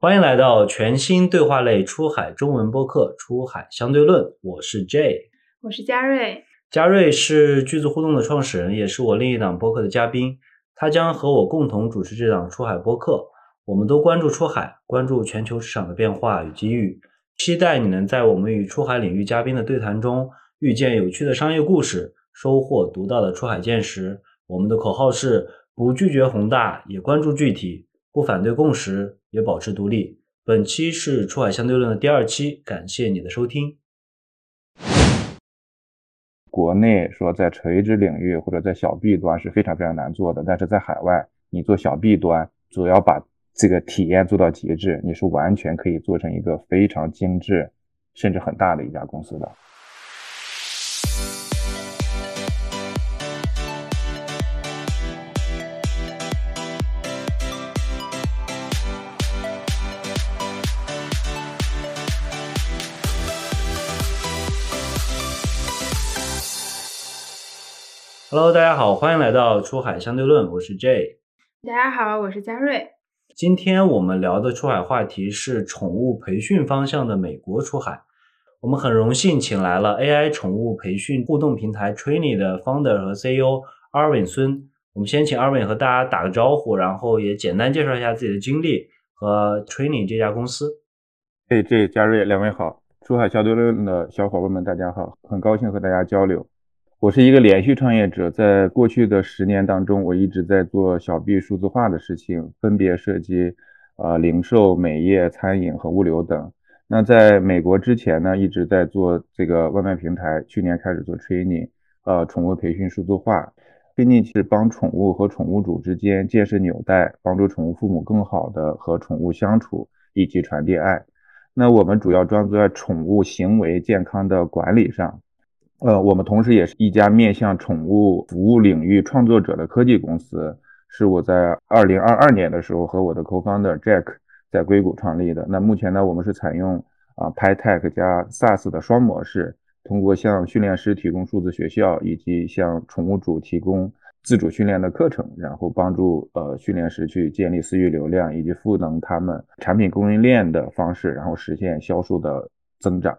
欢迎来到全新对话类出海中文播客《出海相对论》，我是 J，我是嘉瑞。嘉瑞是句子互动的创始人，也是我另一档播客的嘉宾。他将和我共同主持这档出海播客。我们都关注出海，关注全球市场的变化与机遇。期待你能在我们与出海领域嘉宾的对谈中，遇见有趣的商业故事，收获独到的出海见识。我们的口号是：不拒绝宏大，也关注具体。不反对共识，也保持独立。本期是出海相对论的第二期，感谢你的收听。国内说在垂直领域或者在小 B 端是非常非常难做的，但是在海外，你做小 B 端，主要把这个体验做到极致，你是完全可以做成一个非常精致，甚至很大的一家公司的。Hello，大家好，欢迎来到出海相对论，我是 J。大家好，我是嘉瑞。今天我们聊的出海话题是宠物培训方向的美国出海。我们很荣幸请来了 AI 宠物培训互动平台 Trainy 的 Founder 和 CEO Arvin 孙。我们先请 Arvin 和大家打个招呼，然后也简单介绍一下自己的经历和 Trainy 这家公司。哎，J，嘉瑞，两位好，出海相对论的小伙伴们，大家好，很高兴和大家交流。我是一个连续创业者，在过去的十年当中，我一直在做小 B 数字化的事情，分别涉及呃零售、美业、餐饮和物流等。那在美国之前呢，一直在做这个外卖平台，去年开始做 training，呃，宠物培训数字化。目的是帮宠物和宠物主之间建设纽带，帮助宠物父母更好的和宠物相处以及传递爱。那我们主要专注在宠物行为健康的管理上。呃，我们同时也是一家面向宠物服务领域创作者的科技公司，是我在二零二二年的时候和我的 co-founder Jack 在硅谷创立的。那目前呢，我们是采用啊 PyTech 加 SaaS 的双模式，通过向训练师提供数字学校，以及向宠物主提供自主训练的课程，然后帮助呃训练师去建立私域流量，以及赋能他们产品供应链的方式，然后实现销售的增长。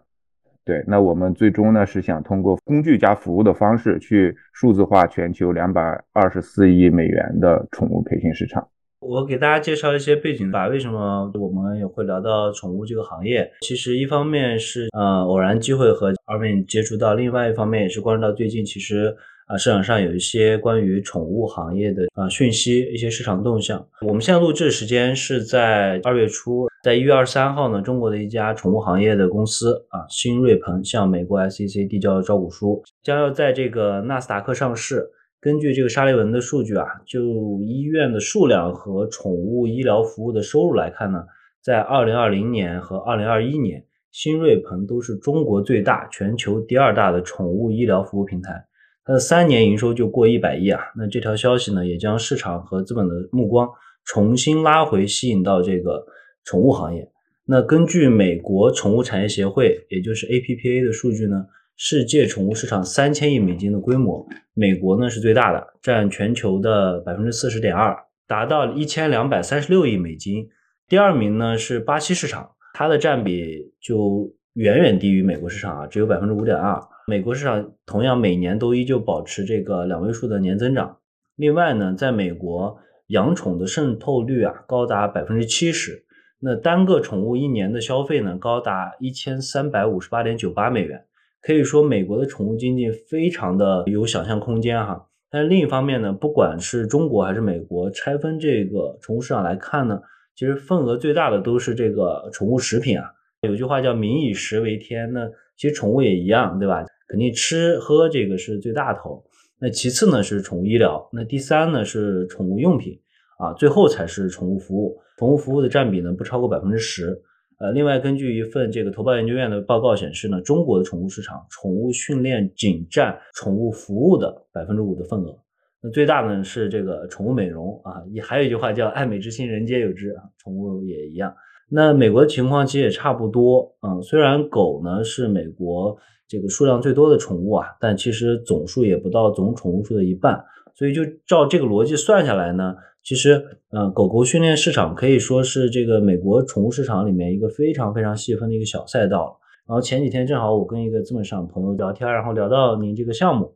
对，那我们最终呢是想通过工具加服务的方式去数字化全球两百二十四亿美元的宠物培训市场。我给大家介绍一些背景吧。为什么我们也会聊到宠物这个行业？其实一方面是呃偶然机会和二位接触到，另外一方面也是关注到最近其实。啊，市场上有一些关于宠物行业的啊讯息，一些市场动向。我们现在录制时间是在二月初，在一月二十三号呢，中国的一家宠物行业的公司啊，新瑞鹏向美国 SEC 递交了招股书，将要在这个纳斯达克上市。根据这个沙利文的数据啊，就医院的数量和宠物医疗服务的收入来看呢，在二零二零年和二零二一年，新瑞鹏都是中国最大、全球第二大的宠物医疗服务平台。那三年营收就过一百亿啊！那这条消息呢，也将市场和资本的目光重新拉回，吸引到这个宠物行业。那根据美国宠物产业协会，也就是 APPA 的数据呢，世界宠物市场三千亿美金的规模，美国呢是最大的，占全球的百分之四十点二，达到一千两百三十六亿美金。第二名呢是巴西市场，它的占比就远远低于美国市场啊，只有百分之五点二。美国市场同样每年都依旧保持这个两位数的年增长。另外呢，在美国养宠的渗透率啊高达百分之七十，那单个宠物一年的消费呢高达一千三百五十八点九八美元。可以说，美国的宠物经济非常的有想象空间哈。但是另一方面呢，不管是中国还是美国，拆分这个宠物市场来看呢，其实份额最大的都是这个宠物食品啊。有句话叫“民以食为天”，那其实宠物也一样，对吧？肯定吃喝这个是最大头，那其次呢是宠物医疗，那第三呢是宠物用品啊，最后才是宠物服务。宠物服务的占比呢不超过百分之十。呃，另外根据一份这个投报研究院的报告显示呢，中国的宠物市场，宠物训练仅占宠物服务的百分之五的份额。那最大呢是这个宠物美容啊，也还有一句话叫爱美之心人皆有之啊，宠物也一样。那美国的情况其实也差不多啊，虽然狗呢是美国。这个数量最多的宠物啊，但其实总数也不到总宠物数的一半，所以就照这个逻辑算下来呢，其实，嗯，狗狗训练市场可以说是这个美国宠物市场里面一个非常非常细分的一个小赛道。然后前几天正好我跟一个资本市场朋友聊天，然后聊到您这个项目，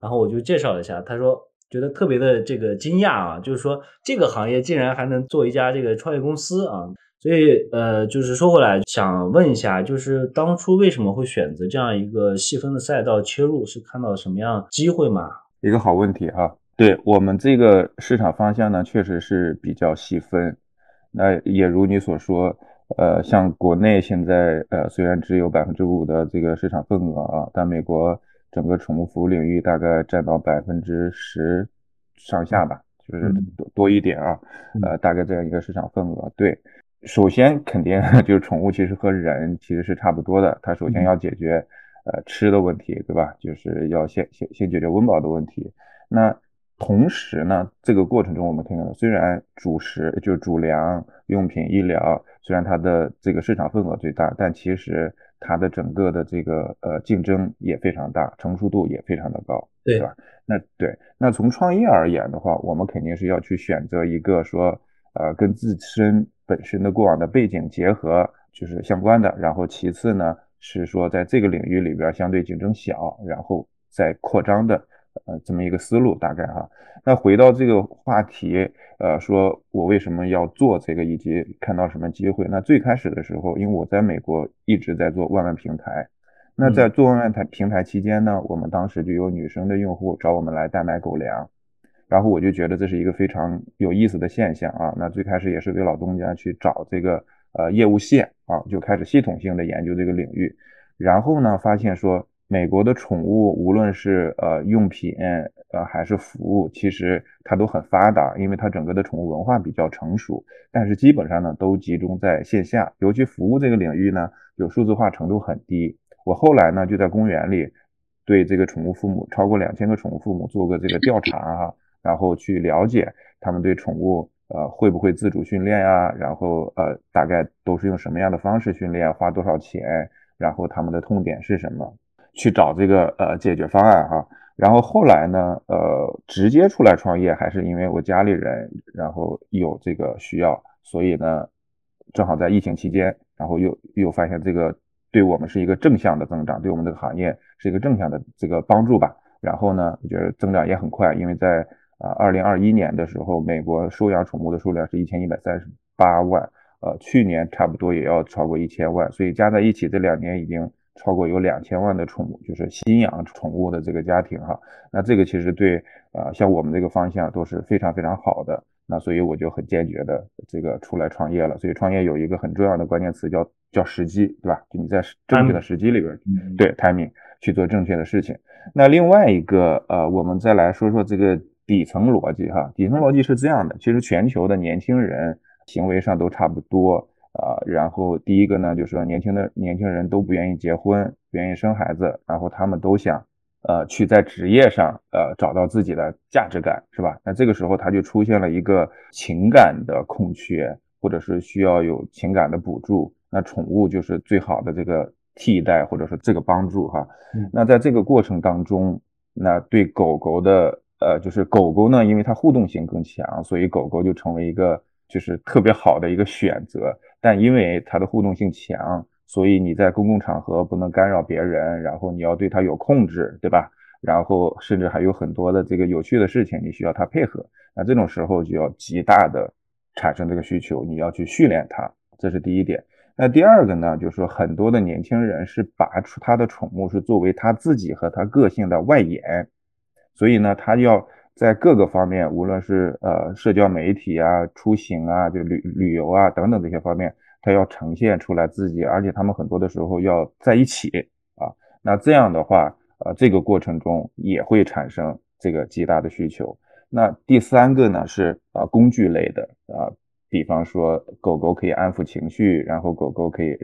然后我就介绍了一下，他说觉得特别的这个惊讶啊，就是说这个行业竟然还能做一家这个创业公司啊。所以，呃，就是说回来，想问一下，就是当初为什么会选择这样一个细分的赛道切入？是看到什么样机会吗？一个好问题哈。对我们这个市场方向呢，确实是比较细分。那也如你所说，呃，像国内现在，呃，虽然只有百分之五的这个市场份额啊，但美国整个宠物服务领域大概占到百分之十上下吧，就是多多一点啊，呃，大概这样一个市场份额。对。首先，肯定 就是宠物其实和人其实是差不多的。它首先要解决呃吃的问题，对吧？就是要先先先解决温饱的问题。那同时呢，这个过程中我们看到，虽然主食就是主粮、用品、医疗，虽然它的这个市场份额最大，但其实它的整个的这个呃竞争也非常大，成熟度也非常的高，对吧？那对，那从创业而言的话，我们肯定是要去选择一个说呃跟自身。本身的过往的背景结合就是相关的，然后其次呢是说在这个领域里边相对竞争小，然后再扩张的呃这么一个思路大概哈。那回到这个话题，呃，说我为什么要做这个，以及看到什么机会？那最开始的时候，因为我在美国一直在做万万平台，那在做万万台平台期间呢，我们当时就有女生的用户找我们来代买狗粮。然后我就觉得这是一个非常有意思的现象啊。那最开始也是给老东家去找这个呃业务线啊，就开始系统性的研究这个领域。然后呢，发现说美国的宠物无论是呃用品呃还是服务，其实它都很发达，因为它整个的宠物文化比较成熟。但是基本上呢都集中在线下，尤其服务这个领域呢，有数字化程度很低。我后来呢就在公园里对这个宠物父母超过两千个宠物父母做过这个调查哈。然后去了解他们对宠物，呃，会不会自主训练呀？然后，呃，大概都是用什么样的方式训练？花多少钱？然后他们的痛点是什么？去找这个呃解决方案哈。然后后来呢，呃，直接出来创业还是因为我家里人，然后有这个需要，所以呢，正好在疫情期间，然后又又发现这个对我们是一个正向的增长，对我们这个行业是一个正向的这个帮助吧。然后呢，我觉得增长也很快，因为在啊，二零二一年的时候，美国收养宠物的数量是一千一百三十八万，呃，去年差不多也要超过一千万，所以加在一起，这两年已经超过有两千万的宠物，就是新养宠物的这个家庭哈。那这个其实对啊，像我们这个方向都是非常非常好的。那所以我就很坚决的这个出来创业了。所以创业有一个很重要的关键词叫叫时机，对吧？就你在正确的时机里边，对 timing 去做正确的事情。那另外一个呃，我们再来说说这个。底层逻辑哈，底层逻辑是这样的，其实全球的年轻人行为上都差不多啊。然后第一个呢，就是说年轻的年轻人都不愿意结婚，不愿意生孩子，然后他们都想呃去在职业上呃找到自己的价值感，是吧？那这个时候他就出现了一个情感的空缺，或者是需要有情感的补助，那宠物就是最好的这个替代，或者说这个帮助哈。那在这个过程当中，那对狗狗的。呃，就是狗狗呢，因为它互动性更强，所以狗狗就成为一个就是特别好的一个选择。但因为它的互动性强，所以你在公共场合不能干扰别人，然后你要对它有控制，对吧？然后甚至还有很多的这个有趣的事情，你需要它配合。那这种时候就要极大的产生这个需求，你要去训练它，这是第一点。那第二个呢，就是说很多的年轻人是把出他的宠物是作为他自己和他个性的外延。所以呢，他要在各个方面，无论是呃社交媒体啊、出行啊、就旅旅游啊等等这些方面，他要呈现出来自己，而且他们很多的时候要在一起啊。那这样的话，呃，这个过程中也会产生这个极大的需求。那第三个呢是啊工具类的啊，比方说狗狗可以安抚情绪，然后狗狗可以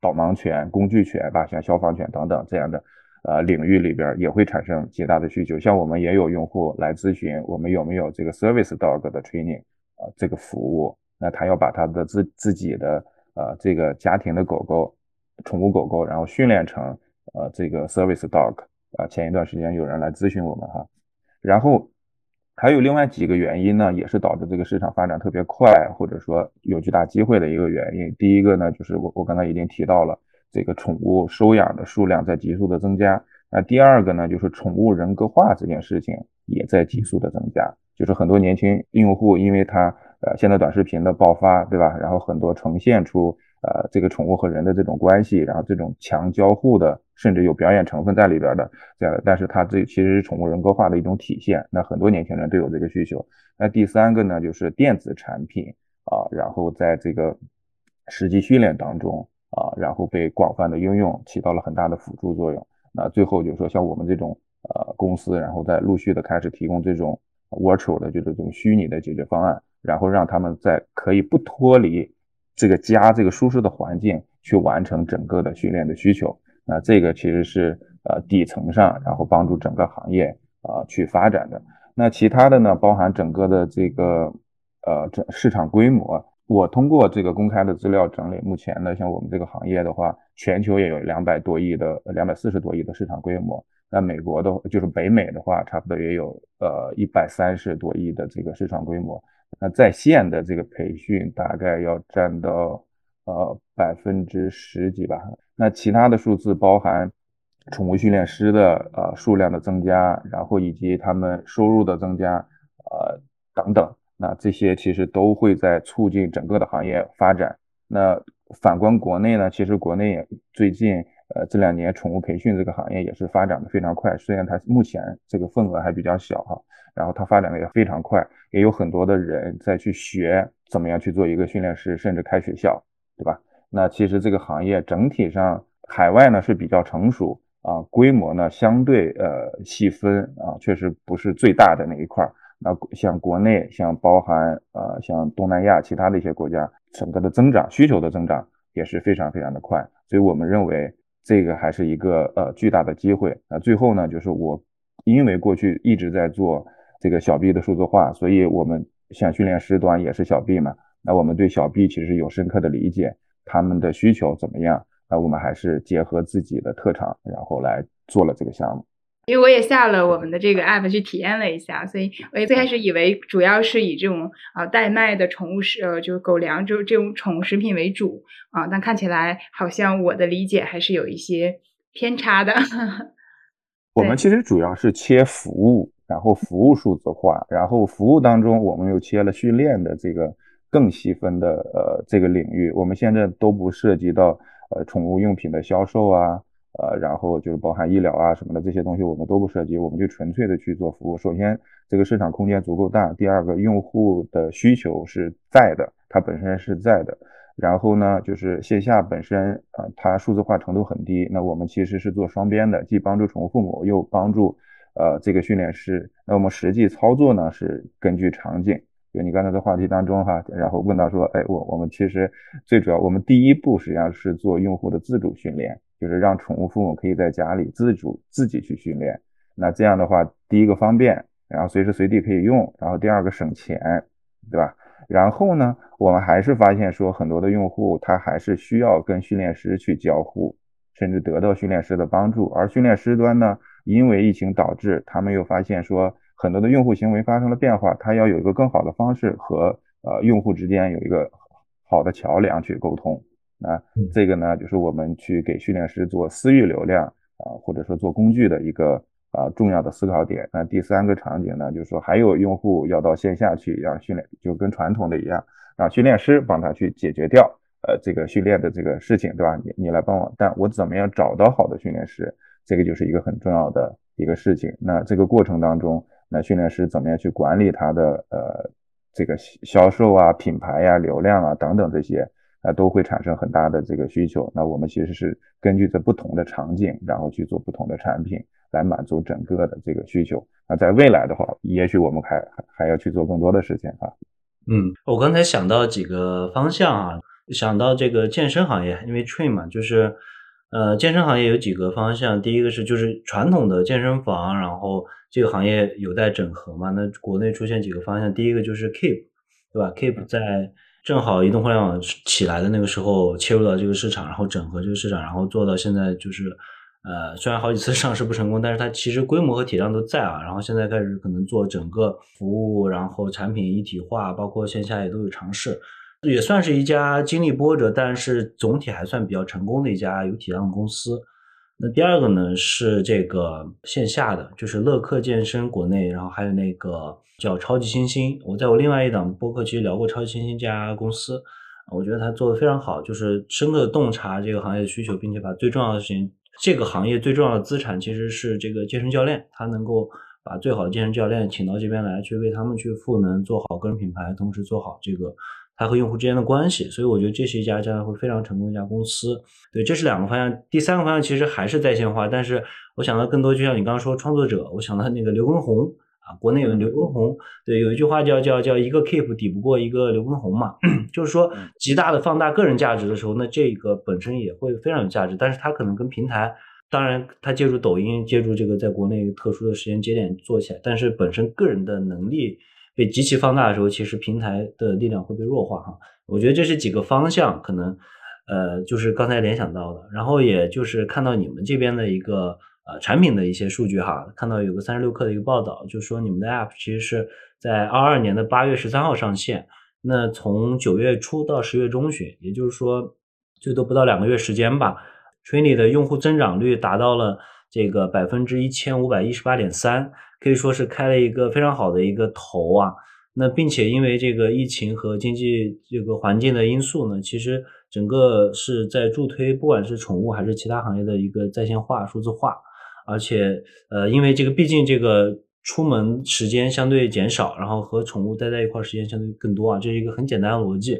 导盲犬、工具犬吧，像消防犬等等这样的。呃，领域里边也会产生极大的需求。像我们也有用户来咨询，我们有没有这个 service dog 的 training 啊，这个服务？那他要把他的自自己的呃这个家庭的狗狗，宠物狗狗，然后训练成呃这个 service dog 啊。前一段时间有人来咨询我们哈，然后还有另外几个原因呢，也是导致这个市场发展特别快，或者说有巨大机会的一个原因。第一个呢，就是我我刚才已经提到了，这个宠物收养的数量在急速的增加。那第二个呢，就是宠物人格化这件事情也在急速的增加，就是很多年轻用户，因为他呃现在短视频的爆发，对吧？然后很多呈现出呃这个宠物和人的这种关系，然后这种强交互的。甚至有表演成分在里边的这样的，但是它这其实是宠物人格化的一种体现。那很多年轻人都有这个需求。那第三个呢，就是电子产品啊，然后在这个实际训练当中啊，然后被广泛的应用，起到了很大的辅助作用。那最后就是说，像我们这种呃公司，然后在陆续的开始提供这种 virtual 的就是这种虚拟的解决方案，然后让他们在可以不脱离这个家这个舒适的环境去完成整个的训练的需求。那这个其实是呃底层上，然后帮助整个行业啊去发展的。那其他的呢，包含整个的这个呃这市场规模。我通过这个公开的资料整理，目前呢，像我们这个行业的话，全球也有两百多亿的两百四十多亿的市场规模。那美国的就是北美的话，差不多也有呃一百三十多亿的这个市场规模。那在线的这个培训大概要占到呃百分之十几吧。那其他的数字包含宠物训练师的呃数量的增加，然后以及他们收入的增加，呃等等，那这些其实都会在促进整个的行业发展。那反观国内呢，其实国内最近呃这两年宠物培训这个行业也是发展的非常快，虽然它目前这个份额还比较小哈，然后它发展的也非常快，也有很多的人在去学怎么样去做一个训练师，甚至开学校，对吧？那其实这个行业整体上海外呢是比较成熟啊，规模呢相对呃细分啊，确实不是最大的那一块儿。那像国内，像包含呃像东南亚其他的一些国家，整个的增长需求的增长也是非常非常的快。所以我们认为这个还是一个呃巨大的机会。那最后呢，就是我因为过去一直在做这个小 B 的数字化，所以我们像训练师端也是小 B 嘛，那我们对小 B 其实有深刻的理解。他们的需求怎么样？那我们还是结合自己的特长，然后来做了这个项目。因为我也下了我们的这个 app 去体验了一下，所以我也最开始以为主要是以这种啊代卖的宠物食，呃，就是狗粮，就这种宠物食品为主啊。但看起来好像我的理解还是有一些偏差的。我们其实主要是切服务，然后服务数字化，然后服务当中我们又切了训练的这个。更细分的呃这个领域，我们现在都不涉及到呃宠物用品的销售啊，呃然后就是包含医疗啊什么的这些东西，我们都不涉及，我们就纯粹的去做服务。首先这个市场空间足够大，第二个用户的需求是在的，它本身是在的。然后呢，就是线下本身啊它数字化程度很低，那我们其实是做双边的，既帮助宠物父母，又帮助呃这个训练师。那我们实际操作呢是根据场景。就你刚才的话题当中哈，然后问到说，哎，我我们其实最主要，我们第一步实际上是做用户的自主训练，就是让宠物父母可以在家里自主自己去训练。那这样的话，第一个方便，然后随时随地可以用，然后第二个省钱，对吧？然后呢，我们还是发现说，很多的用户他还是需要跟训练师去交互，甚至得到训练师的帮助。而训练师端呢，因为疫情导致，他们又发现说。很多的用户行为发生了变化，他要有一个更好的方式和呃用户之间有一个好的桥梁去沟通。那这个呢，就是我们去给训练师做私域流量啊，或者说做工具的一个啊重要的思考点。那第三个场景呢，就是说还有用户要到线下去让训练，就跟传统的一样，让训练师帮他去解决掉呃这个训练的这个事情，对吧？你你来帮我，但我怎么样找到好的训练师，这个就是一个很重要的一个事情。那这个过程当中。那训练师怎么样去管理他的呃这个销售啊、品牌呀、流量啊等等这些啊，都会产生很大的这个需求。那我们其实是根据这不同的场景，然后去做不同的产品，来满足整个的这个需求。那在未来的话，也许我们还还还要去做更多的事情啊。嗯，我刚才想到几个方向啊，想到这个健身行业，因为 train 嘛，就是呃健身行业有几个方向，第一个是就是传统的健身房，然后。这个行业有待整合嘛？那国内出现几个方向，第一个就是 Keep，对吧？Keep 在正好移动互联网起来的那个时候切入到这个市场，然后整合这个市场，然后做到现在就是呃，虽然好几次上市不成功，但是它其实规模和体量都在啊。然后现在开始可能做整个服务，然后产品一体化，包括线下也都有尝试，也算是一家经历波折，但是总体还算比较成功的一家有体量的公司。那第二个呢是这个线下的，就是乐客健身国内，然后还有那个叫超级星星。我在我另外一档播客其实聊过超级星星这家公司，我觉得它做的非常好，就是深刻洞察这个行业的需求，并且把最重要的事情。这个行业最重要的资产其实是这个健身教练，他能够把最好的健身教练请到这边来，去为他们去赋能，做好个人品牌，同时做好这个他和用户之间的关系。所以我觉得这是一家将来会非常成功的一家公司。对，这是两个方向。第三个方向其实还是在线化，但是我想到更多，就像你刚刚说创作者，我想到那个刘畊宏。啊，国内有刘畊宏，对，有一句话叫叫叫一个 keep 抵不过一个刘畊宏嘛，就是说极大的放大个人价值的时候，那这个本身也会非常有价值，但是它可能跟平台，当然他借助抖音，借助这个在国内特殊的时间节点做起来，但是本身个人的能力被极其放大的时候，其实平台的力量会被弱化哈。我觉得这是几个方向，可能呃就是刚才联想到的，然后也就是看到你们这边的一个。呃，产品的一些数据哈，看到有个三十六氪的一个报道，就说你们的 App 其实是在二二年的八月十三号上线，那从九月初到十月中旬，也就是说最多不到两个月时间吧 t r i n i 的用户增长率达到了这个百分之一千五百一十八点三，可以说是开了一个非常好的一个头啊。那并且因为这个疫情和经济这个环境的因素呢，其实整个是在助推，不管是宠物还是其他行业的一个在线化、数字化。而且，呃，因为这个毕竟这个出门时间相对减少，然后和宠物待在一块时间相对更多啊，这是一个很简单的逻辑。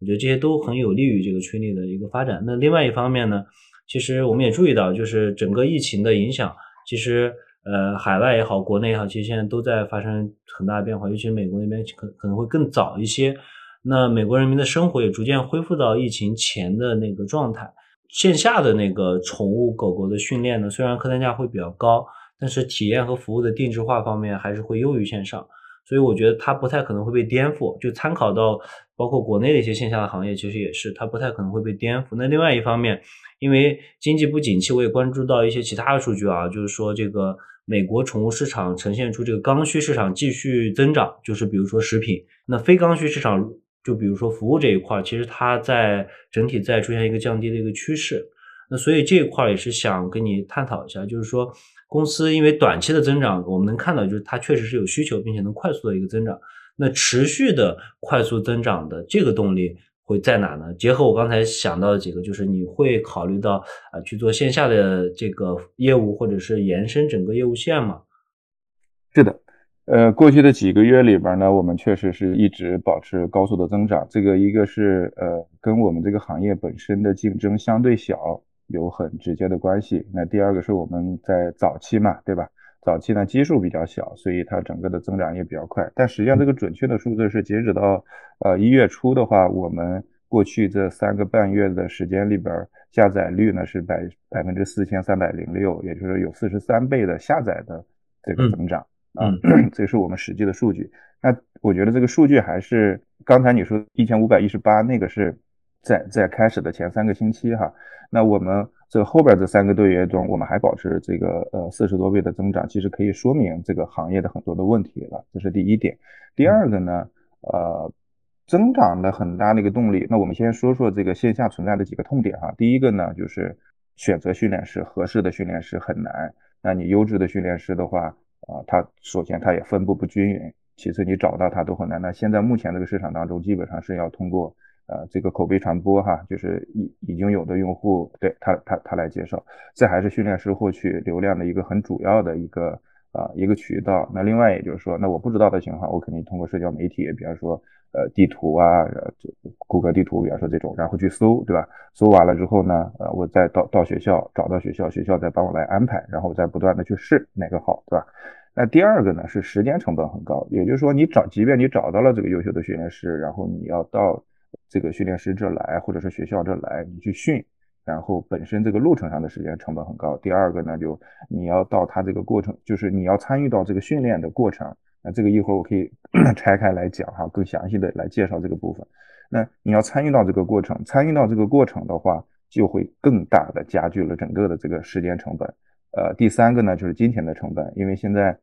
我觉得这些都很有利于这个群里的一个发展。那另外一方面呢，其实我们也注意到，就是整个疫情的影响，其实呃，海外也好，国内也好，其实现在都在发生很大的变化，尤其美国那边可可能会更早一些。那美国人民的生活也逐渐恢复到疫情前的那个状态。线下的那个宠物狗狗的训练呢，虽然客单价会比较高，但是体验和服务的定制化方面还是会优于线上，所以我觉得它不太可能会被颠覆。就参考到包括国内的一些线下的行业，其实也是它不太可能会被颠覆。那另外一方面，因为经济不景气，我也关注到一些其他的数据啊，就是说这个美国宠物市场呈现出这个刚需市场继续增长，就是比如说食品，那非刚需市场。就比如说服务这一块，其实它在整体在出现一个降低的一个趋势，那所以这一块也是想跟你探讨一下，就是说公司因为短期的增长，我们能看到就是它确实是有需求，并且能快速的一个增长，那持续的快速增长的这个动力会在哪呢？结合我刚才想到的几个，就是你会考虑到啊去做线下的这个业务，或者是延伸整个业务线吗？是的。呃，过去的几个月里边呢，我们确实是一直保持高速的增长。这个一个是呃，跟我们这个行业本身的竞争相对小有很直接的关系。那第二个是我们在早期嘛，对吧？早期呢基数比较小，所以它整个的增长也比较快。但实际上这个准确的数字是截止到呃一月初的话，我们过去这三个半月的时间里边，下载率呢是百百分之四千三百零六，也就是有四十三倍的下载的这个增长。啊，这是我们实际的数据。那我觉得这个数据还是刚才你说一千五百一十八那个是在在开始的前三个星期哈。那我们这后边这三个多月中，我们还保持这个呃四十多倍的增长，其实可以说明这个行业的很多的问题了。这是第一点。第二个呢，呃，增长的很大的一个动力。那我们先说说这个线下存在的几个痛点哈。第一个呢，就是选择训练师，合适的训练师很难。那你优质的训练师的话。啊，他首先他也分布不均匀，其次你找到他都很难。那现在目前这个市场当中，基本上是要通过呃这个口碑传播哈，就是已已经有的用户对他他他来介绍，这还是训练师获取流量的一个很主要的一个啊一个渠道。那另外也就是说，那我不知道的情况，我肯定通过社交媒体，比方说呃地图啊，这谷歌地图，比方说这种，然后去搜，对吧？搜完了之后呢，呃我再到到学校找到学校，学校再帮我来安排，然后再不断的去试哪个好，对吧？那第二个呢是时间成本很高，也就是说你找，即便你找到了这个优秀的训练师，然后你要到这个训练师这来，或者是学校这来，你去训，然后本身这个路程上的时间成本很高。第二个呢，就你要到他这个过程，就是你要参与到这个训练的过程。那这个一会儿我可以 拆开来讲哈，更详细的来介绍这个部分。那你要参与到这个过程，参与到这个过程的话，就会更大的加剧了整个的这个时间成本。呃，第三个呢就是金钱的成本，因为现在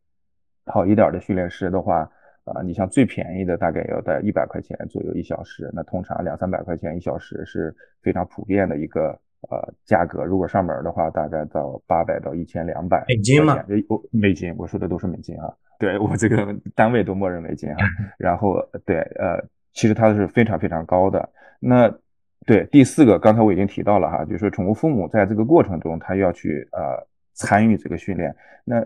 好一点的训练师的话，啊，你像最便宜的大概要在一百块钱左右一小时，那通常两三百块钱一小时是非常普遍的一个。呃，价格如果上门的话，大概到八百到一千两百美金嘛？我美金，我说的都是美金啊。对我这个单位都默认美金啊。然后对，呃，其实它是非常非常高的。那对第四个，刚才我已经提到了哈，就是宠物父母在这个过程中，他要去呃参与这个训练。那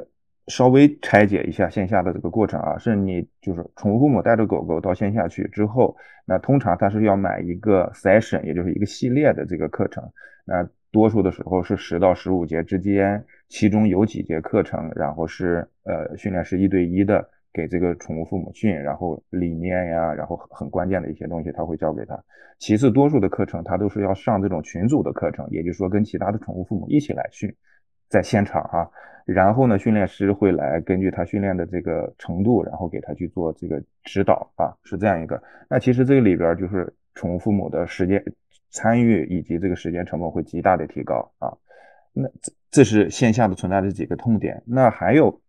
稍微拆解一下线下的这个过程啊，是你就是宠物父母带着狗狗到线下去之后，那通常他是要买一个 session，也就是一个系列的这个课程。那多数的时候是十到十五节之间，其中有几节课程，然后是呃训练师一对一的给这个宠物父母训，然后理念呀，然后很关键的一些东西他会教给他。其次，多数的课程他都是要上这种群组的课程，也就是说跟其他的宠物父母一起来训，在现场啊。然后呢，训练师会来根据他训练的这个程度，然后给他去做这个指导啊，是这样一个。那其实这个里边就是宠物父母的时间。参与以及这个时间成本会极大的提高啊，那这这是线下的存在的几个痛点。那还有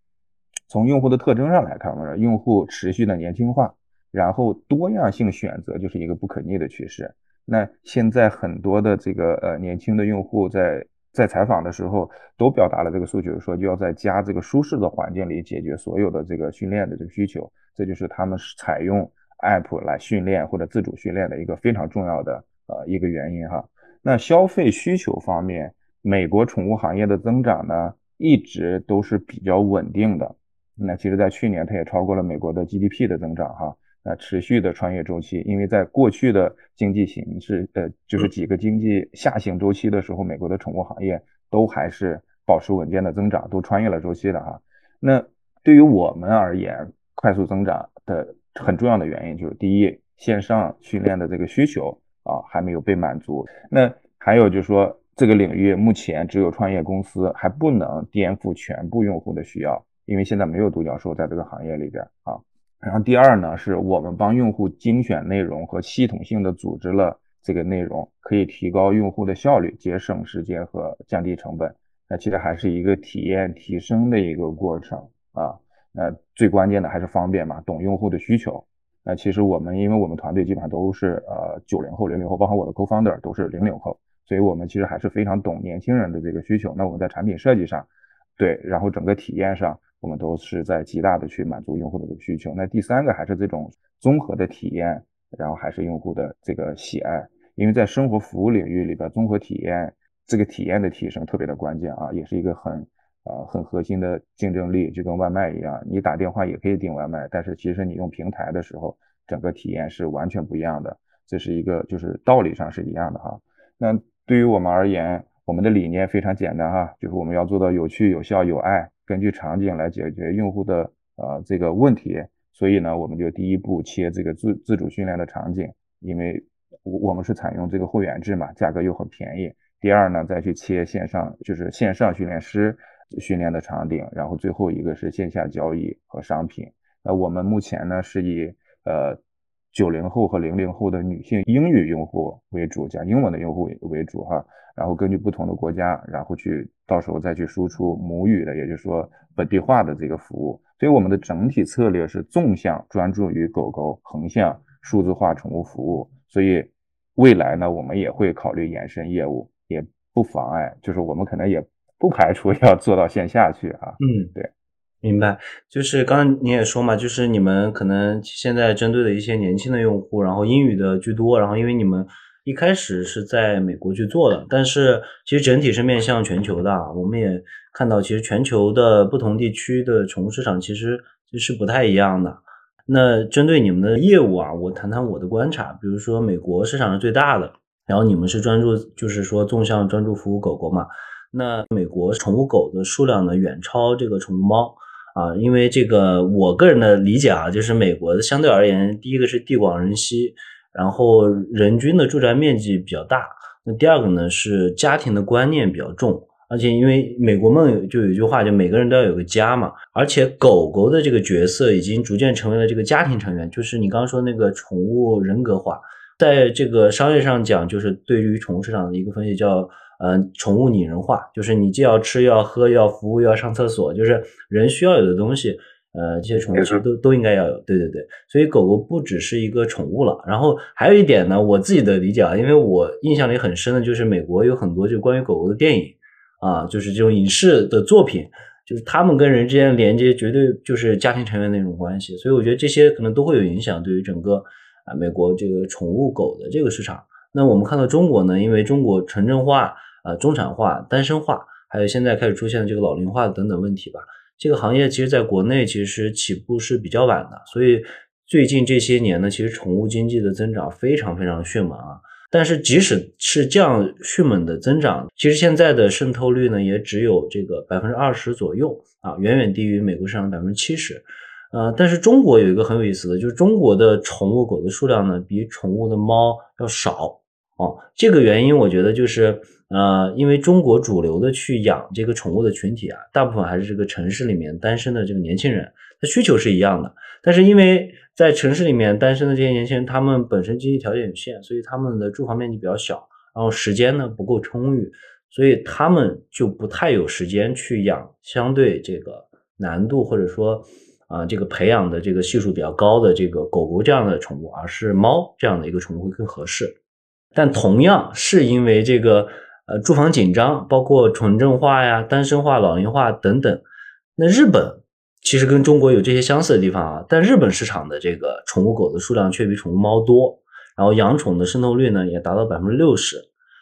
从用户的特征上来看，用户持续的年轻化，然后多样性选择就是一个不可逆的趋势。那现在很多的这个呃年轻的用户在在采访的时候都表达了这个诉求，说就要在家这个舒适的环境里解决所有的这个训练的这个需求，这就是他们采用 app 来训练或者自主训练的一个非常重要的。呃，一个原因哈，那消费需求方面，美国宠物行业的增长呢，一直都是比较稳定的。那其实，在去年它也超过了美国的 GDP 的增长哈。那持续的穿越周期，因为在过去的经济形势，呃，就是几个经济下行周期的时候，美国的宠物行业都还是保持稳健的增长，都穿越了周期的哈。那对于我们而言，快速增长的很重要的原因就是，第一，线上训练的这个需求。啊，还没有被满足。那还有就是说，这个领域目前只有创业公司，还不能颠覆全部用户的需要，因为现在没有独角兽在这个行业里边啊。然后第二呢，是我们帮用户精选内容和系统性的组织了这个内容，可以提高用户的效率，节省时间和降低成本。那其实还是一个体验提升的一个过程啊。那最关键的还是方便嘛，懂用户的需求。那其实我们，因为我们团队基本上都是呃九零后、零零后，包括我的 co-founder 都是零零后，所以我们其实还是非常懂年轻人的这个需求。那我们在产品设计上，对，然后整个体验上，我们都是在极大的去满足用户的这个需求。那第三个还是这种综合的体验，然后还是用户的这个喜爱，因为在生活服务领域里边，综合体验这个体验的提升特别的关键啊，也是一个很。啊，很核心的竞争力就跟外卖一样，你打电话也可以订外卖，但是其实你用平台的时候，整个体验是完全不一样的。这是一个就是道理上是一样的哈。那对于我们而言，我们的理念非常简单哈，就是我们要做到有趣、有效、有爱，根据场景来解决用户的呃这个问题。所以呢，我们就第一步切这个自自主训练的场景，因为我我们是采用这个会员制嘛，价格又很便宜。第二呢，再去切线上，就是线上训练师。训练的场景，然后最后一个是线下交易和商品。那我们目前呢是以呃九零后和零零后的女性英语用户为主，讲英文的用户为主哈。然后根据不同的国家，然后去到时候再去输出母语的，也就是说本地化的这个服务。所以我们的整体策略是纵向专注于狗狗，横向数字化宠物服务。所以未来呢，我们也会考虑延伸业务，也不妨碍，就是我们可能也。不排除 要做到线下去啊。嗯，对，明白。就是刚刚你也说嘛，就是你们可能现在针对的一些年轻的用户，然后英语的居多，然后因为你们一开始是在美国去做的，但是其实整体是面向全球的。我们也看到，其实全球的不同地区的宠物市场其实是不太一样的。那针对你们的业务啊，我谈谈我的观察。比如说，美国市场是最大的，然后你们是专注，就是说纵向专注服务狗狗嘛。那美国宠物狗的数量呢，远超这个宠物猫啊，因为这个我个人的理解啊，就是美国的相对而言，第一个是地广人稀，然后人均的住宅面积比较大，那第二个呢是家庭的观念比较重，而且因为美国梦就有一句话，就每个人都要有个家嘛，而且狗狗的这个角色已经逐渐成为了这个家庭成员，就是你刚刚说那个宠物人格化。在这个商业上讲，就是对于宠物市场的一个分析叫，呃，宠物拟人化，就是你既要吃，又要喝，又要服务，又要上厕所，就是人需要有的东西，呃，这些宠物其实都都应该要有。对对对，所以狗狗不只是一个宠物了。然后还有一点呢，我自己的理解啊，因为我印象里很深的就是美国有很多就关于狗狗的电影啊，就是这种影视的作品，就是他们跟人之间连接绝对就是家庭成员的那种关系，所以我觉得这些可能都会有影响对于整个。啊，美国这个宠物狗的这个市场，那我们看到中国呢，因为中国城镇化、啊中产化、单身化，还有现在开始出现的这个老龄化等等问题吧，这个行业其实在国内其实起步是比较晚的，所以最近这些年呢，其实宠物经济的增长非常非常迅猛啊。但是即使是这样迅猛的增长，其实现在的渗透率呢，也只有这个百分之二十左右啊，远远低于美国市场百分之七十。呃，但是中国有一个很有意思的，就是中国的宠物狗的数量呢，比宠物的猫要少哦。这个原因我觉得就是，呃，因为中国主流的去养这个宠物的群体啊，大部分还是这个城市里面单身的这个年轻人，他需求是一样的。但是因为在城市里面单身的这些年轻人，他们本身经济条件有限，所以他们的住房面积比较小，然后时间呢不够充裕，所以他们就不太有时间去养相对这个难度或者说。啊，这个培养的这个系数比较高的这个狗狗这样的宠物，而是猫这样的一个宠物会更合适。但同样是因为这个呃住房紧张，包括城镇化呀、单身化、老龄化等等。那日本其实跟中国有这些相似的地方啊，但日本市场的这个宠物狗的数量却比宠物猫多，然后养宠的渗透率呢也达到百分之六十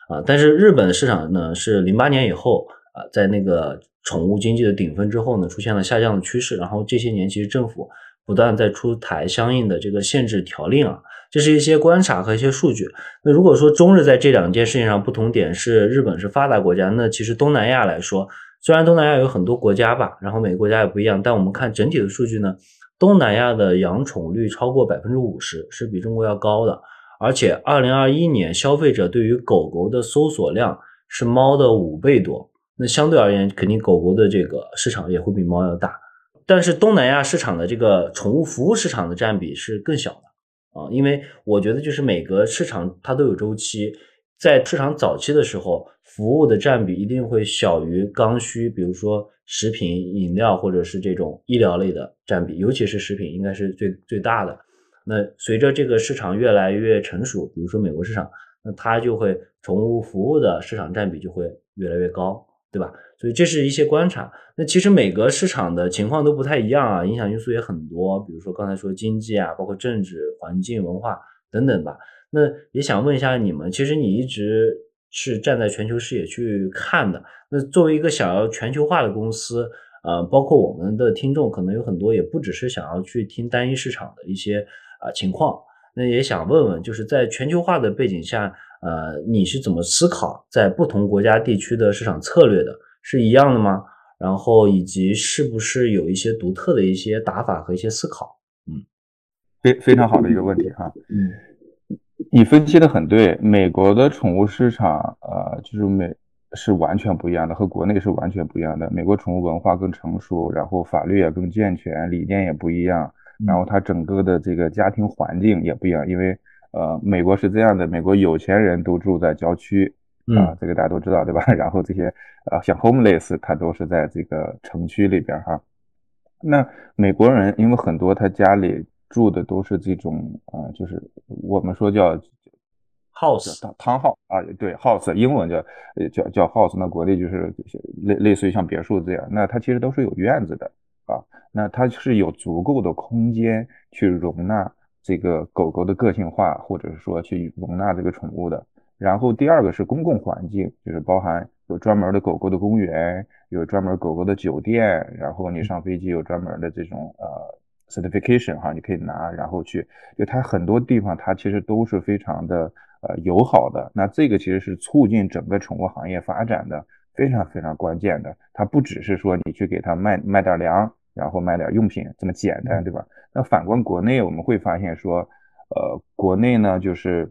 啊。但是日本市场呢是零八年以后啊，在那个。宠物经济的顶峰之后呢，出现了下降的趋势。然后这些年，其实政府不断在出台相应的这个限制条令啊，这是一些观察和一些数据。那如果说中日在这两件事情上不同点是日本是发达国家，那其实东南亚来说，虽然东南亚有很多国家吧，然后每个国家也不一样，但我们看整体的数据呢，东南亚的养宠率超过百分之五十，是比中国要高的。而且二零二一年消费者对于狗狗的搜索量是猫的五倍多。那相对而言，肯定狗狗的这个市场也会比猫要大，但是东南亚市场的这个宠物服务市场的占比是更小的啊，因为我觉得就是每个市场它都有周期，在市场早期的时候，服务的占比一定会小于刚需，比如说食品、饮料或者是这种医疗类的占比，尤其是食品应该是最最大的。那随着这个市场越来越成熟，比如说美国市场，那它就会宠物服务的市场占比就会越来越高。对吧？所以这是一些观察。那其实每个市场的情况都不太一样啊，影响因素也很多。比如说刚才说经济啊，包括政治环境、文化等等吧。那也想问一下你们，其实你一直是站在全球视野去看的。那作为一个想要全球化的公司，呃，包括我们的听众可能有很多也不只是想要去听单一市场的一些啊情况。那也想问问，就是在全球化的背景下。呃，你是怎么思考在不同国家地区的市场策略的？是一样的吗？然后以及是不是有一些独特的一些打法和一些思考？嗯，非非常好的一个问题哈。嗯，你分析的很对，美国的宠物市场，呃，就是美是完全不一样的，和国内是完全不一样的。美国宠物文化更成熟，然后法律也更健全，理念也不一样，然后它整个的这个家庭环境也不一样，因为。呃，美国是这样的，美国有钱人都住在郊区，啊，这个大家都知道，对吧？然后这些呃，像 homeless，他都是在这个城区里边哈。那美国人因为很多他家里住的都是这种啊，就是我们说叫 house，汤 house 啊，对，house，英文叫叫叫 house，那国内就是类类似于像别墅这样，那它其实都是有院子的啊，那它是有足够的空间去容纳。这个狗狗的个性化，或者是说去容纳这个宠物的。然后第二个是公共环境，就是包含有专门的狗狗的公园，有专门狗狗的酒店。然后你上飞机有专门的这种呃 certification 哈，你可以拿，然后去。就它很多地方它其实都是非常的呃友好的。那这个其实是促进整个宠物行业发展的非常非常关键的。它不只是说你去给它卖卖点粮。然后买点用品这么简单，对吧？那反观国内，我们会发现说，呃，国内呢，就是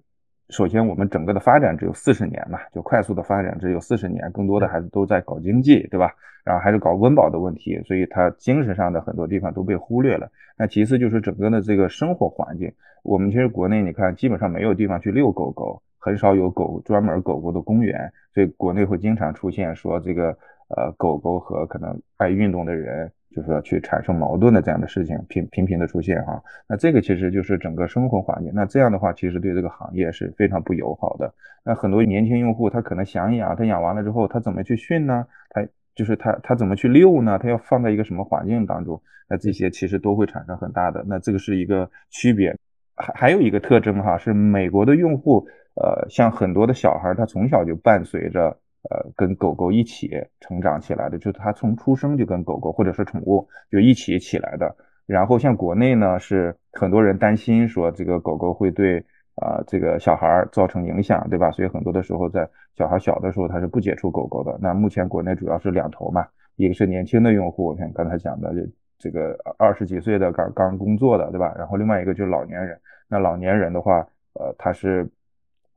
首先我们整个的发展只有四十年嘛，就快速的发展只有四十年，更多的还是都在搞经济，对吧？然后还是搞温饱的问题，所以它精神上的很多地方都被忽略了。那其次就是整个的这个生活环境，我们其实国内你看基本上没有地方去遛狗狗，很少有狗专门狗狗的公园，所以国内会经常出现说这个呃狗狗和可能爱运动的人。就是说去产生矛盾的这样的事情频频频的出现哈，那这个其实就是整个生活环境，那这样的话其实对这个行业是非常不友好的。那很多年轻用户他可能想养，他养完了之后他怎么去训呢？他就是他他怎么去遛呢？他要放在一个什么环境当中？那这些其实都会产生很大的，那这个是一个区别。还还有一个特征哈，是美国的用户，呃，像很多的小孩他从小就伴随着。呃，跟狗狗一起成长起来的，就是他从出生就跟狗狗或者是宠物就一起起来的。然后像国内呢，是很多人担心说这个狗狗会对啊这个小孩造成影响，对吧？所以很多的时候在小孩小的时候他是不接触狗狗的。那目前国内主要是两头嘛，一个是年轻的用户，像刚才讲的这这个二十几岁的刚刚工作的，对吧？然后另外一个就是老年人。那老年人的话，呃，他是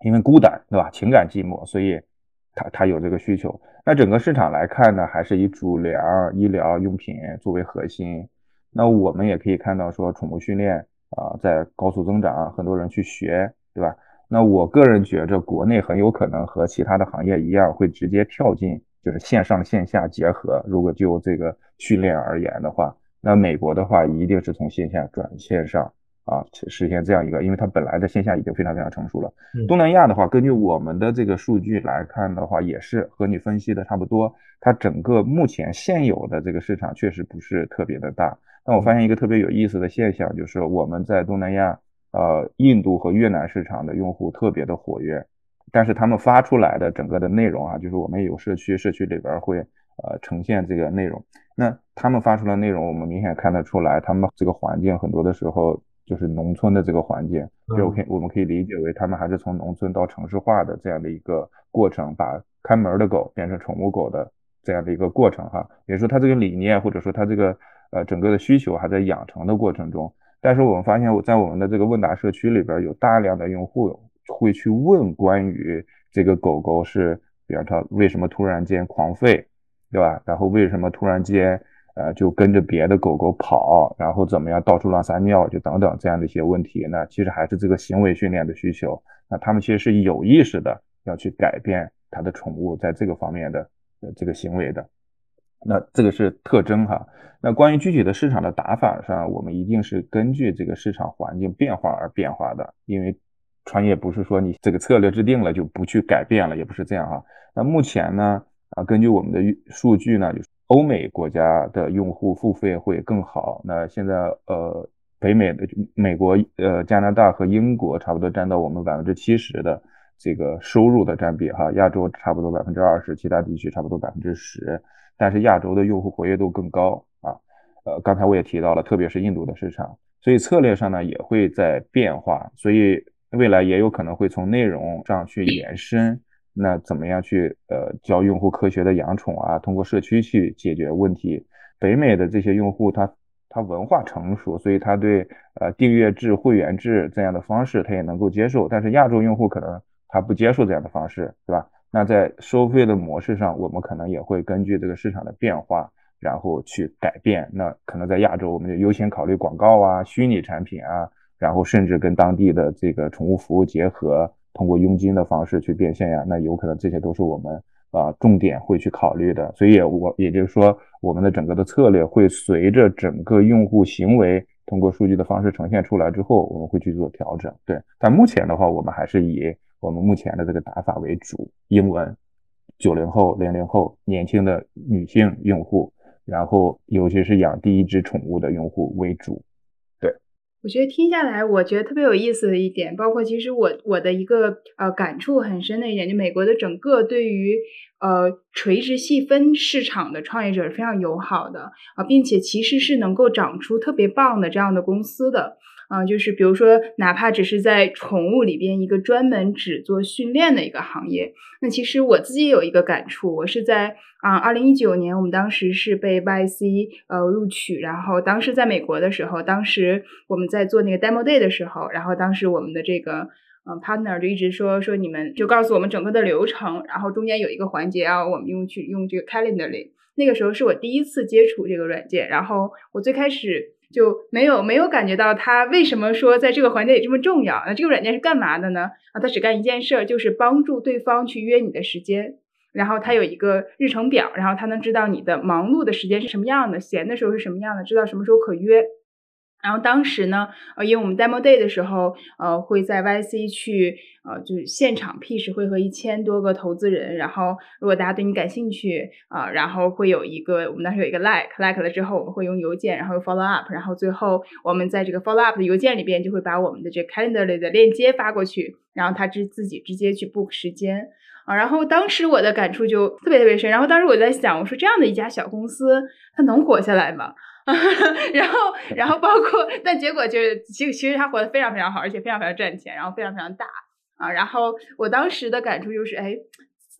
因为孤单，对吧？情感寂寞，所以。它它有这个需求，那整个市场来看呢，还是以主粮、医疗用品作为核心。那我们也可以看到说，宠物训练啊在高速增长，很多人去学，对吧？那我个人觉着，国内很有可能和其他的行业一样，会直接跳进就是线上线下结合。如果就这个训练而言的话，那美国的话一定是从线下转线上。啊，实现这样一个，因为它本来的线下已经非常非常成熟了。东南亚的话，根据我们的这个数据来看的话，也是和你分析的差不多。它整个目前现有的这个市场确实不是特别的大。但我发现一个特别有意思的现象，就是我们在东南亚，呃，印度和越南市场的用户特别的活跃，但是他们发出来的整个的内容啊，就是我们有社区，社区里边会呃呈现这个内容。那他们发出来内容，我们明显看得出来，他们这个环境很多的时候。就是农村的这个环境，就可以我们可以理解为他们还是从农村到城市化的这样的一个过程，把看门的狗变成宠物狗的这样的一个过程哈。也就是说，它这个理念或者说它这个呃整个的需求还在养成的过程中。但是我们发现，在我们的这个问答社区里边，有大量的用户会去问关于这个狗狗是，比方说为什么突然间狂吠，对吧？然后为什么突然间？呃，就跟着别的狗狗跑，然后怎么样到处乱撒尿，就等等这样的一些问题。那其实还是这个行为训练的需求。那他们其实是有意识的要去改变他的宠物在这个方面的这个行为的。那这个是特征哈。那关于具体的市场的打法上，我们一定是根据这个市场环境变化而变化的。因为创业不是说你这个策略制定了就不去改变了，也不是这样哈。那目前呢，啊，根据我们的数据呢，就。欧美国家的用户付费会更好。那现在，呃，北美的美国、呃，加拿大和英国差不多占到我们百分之七十的这个收入的占比哈。亚洲差不多百分之二十，其他地区差不多百分之十。但是亚洲的用户活跃度更高啊。呃，刚才我也提到了，特别是印度的市场，所以策略上呢也会在变化，所以未来也有可能会从内容上去延伸。那怎么样去呃教用户科学的养宠啊？通过社区去解决问题。北美的这些用户他他文化成熟，所以他对呃订阅制、会员制这样的方式他也能够接受。但是亚洲用户可能他不接受这样的方式，对吧？那在收费的模式上，我们可能也会根据这个市场的变化，然后去改变。那可能在亚洲，我们就优先考虑广告啊、虚拟产品啊，然后甚至跟当地的这个宠物服务结合。通过佣金的方式去变现呀，那有可能这些都是我们啊重点会去考虑的。所以，我也就是说，我们的整个的策略会随着整个用户行为通过数据的方式呈现出来之后，我们会去做调整。对，但目前的话，我们还是以我们目前的这个打法为主，英文、九零后、零零后、年轻的女性用户，然后尤其是养第一只宠物的用户为主。我觉得听下来，我觉得特别有意思的一点，包括其实我我的一个呃感触很深的一点，就美国的整个对于呃垂直细分市场的创业者是非常友好的啊，并且其实是能够长出特别棒的这样的公司的。啊，就是比如说，哪怕只是在宠物里边一个专门只做训练的一个行业，那其实我自己有一个感触，我是在啊，二零一九年，我们当时是被 YC 呃录取，然后当时在美国的时候，当时我们在做那个 Demo Day 的时候，然后当时我们的这个嗯，partner 就一直说说你们就告诉我们整个的流程，然后中间有一个环节啊，我们用去用这个 calendarly，。那个时候是我第一次接触这个软件，然后我最开始就没有没有感觉到他为什么说在这个环节里这么重要。那这个软件是干嘛的呢？啊，它只干一件事儿，就是帮助对方去约你的时间。然后它有一个日程表，然后它能知道你的忙碌的时间是什么样的，闲的时候是什么样的，知道什么时候可约。然后当时呢，呃，因为我们 demo day 的时候，呃，会在 YC 去，呃，就是现场 pitch 会和一千多个投资人，然后如果大家对你感兴趣，啊，然后会有一个，我们当时有一个 like，like 了之后，我们会用邮件，然后 follow up，然后最后我们在这个 follow up 的邮件里边就会把我们的这 calendar 里的链接发过去，然后他自自己直接去 book 时间，啊，然后当时我的感触就特别特别深，然后当时我在想，我说这样的一家小公司，它能活下来吗？然后，然后包括，但结果就是，其其实他活得非常非常好，而且非常非常赚钱，然后非常非常大啊。然后我当时的感触就是，哎，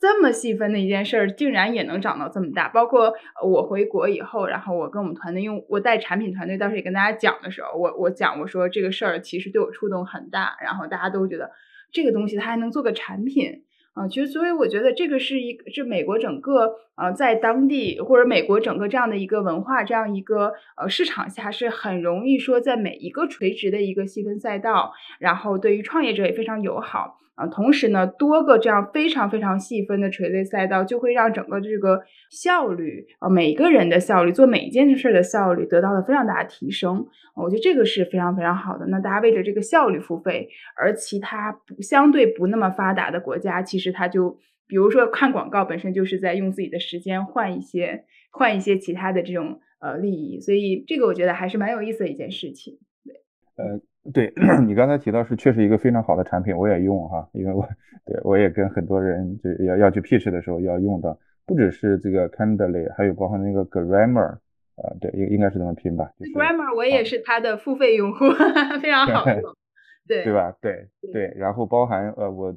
这么细分的一件事儿，竟然也能长到这么大。包括我回国以后，然后我跟我们团队用我带产品团队，当时也跟大家讲的时候，我我讲我说这个事儿其实对我触动很大，然后大家都觉得这个东西它还能做个产品。啊，其实所以我觉得这个是一是美国整个呃在当地或者美国整个这样的一个文化这样一个呃市场下是很容易说在每一个垂直的一个细分赛道，然后对于创业者也非常友好啊。同时呢，多个这样非常非常细分的垂类赛道就会让整个这个效率啊，每个人的效率做每一件事的效率得到了非常大的提升。我觉得这个是非常非常好的。那大家为了这个效率付费，而其他不相对不那么发达的国家，其实他就比如说看广告本身就是在用自己的时间换一些换一些其他的这种呃利益，所以这个我觉得还是蛮有意思的一件事情。对，呃，对 你刚才提到是确实一个非常好的产品，我也用哈，因为我对我也跟很多人就要要去 pitch 的时候要用的，不只是这个 Candly，还有包括那个 Grammar。啊，对，应应该是这么拼吧。Grammar 我也是它的付费用户，非常好用。对对吧？对对，然后包含呃，我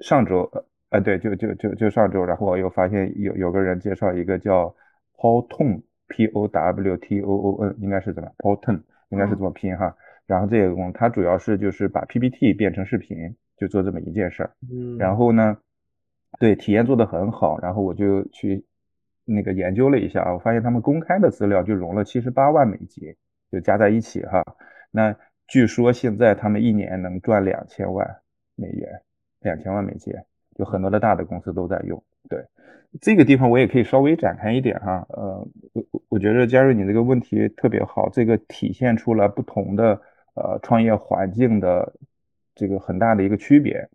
上周呃，对，就就就就上周，然后我又发现有有个人介绍一个叫 Powtoon，P O W T O O N，应该是怎么 Powtoon，应该是这么拼哈。然后这个功能，它主要是就是把 PPT 变成视频，就做这么一件事儿。嗯。然后呢，对，体验做得很好，然后我就去。那个研究了一下啊，我发现他们公开的资料就融了七十八万美金，就加在一起哈。那据说现在他们一年能赚两千万美元，两千万美金，就很多的大的公司都在用。对这个地方我也可以稍微展开一点哈。呃，我我觉得嘉瑞你这个问题特别好，这个体现出了不同的呃创业环境的这个很大的一个区别，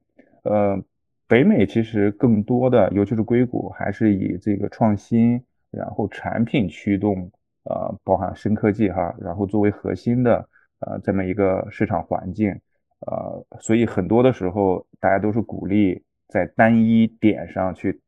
呃。北美其实更多的，尤其是硅谷，还是以这个创新，然后产品驱动，呃，包含深科技哈，然后作为核心的，呃，这么一个市场环境，呃，所以很多的时候，大家都是鼓励在单一点上去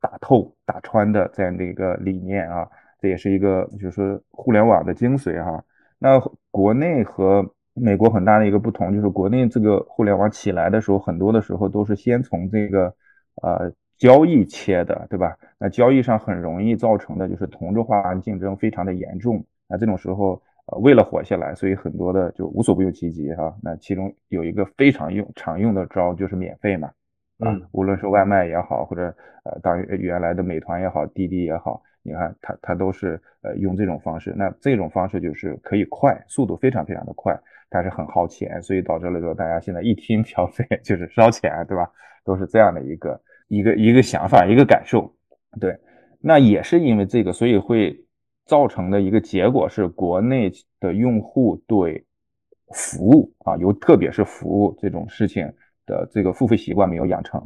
打透、打穿的这样的一个理念啊，这也是一个就是说互联网的精髓哈。那国内和美国很大的一个不同就是，国内这个互联网起来的时候，很多的时候都是先从这个呃交易切的，对吧？那交易上很容易造成的就是同质化竞争非常的严重。那这种时候，呃，为了活下来，所以很多的就无所不用其极哈。那其中有一个非常用常用的招就是免费嘛，啊，无论是外卖也好，或者呃当原来的美团也好，滴滴也好。你看，它它都是呃用这种方式，那这种方式就是可以快，速度非常非常的快，但是很耗钱，所以导致了说大家现在一听消费 就是烧钱，对吧？都是这样的一个一个一个想法，一个感受。对，那也是因为这个，所以会造成的一个结果是，国内的用户对服务啊，尤特别是服务这种事情的这个付费习惯没有养成，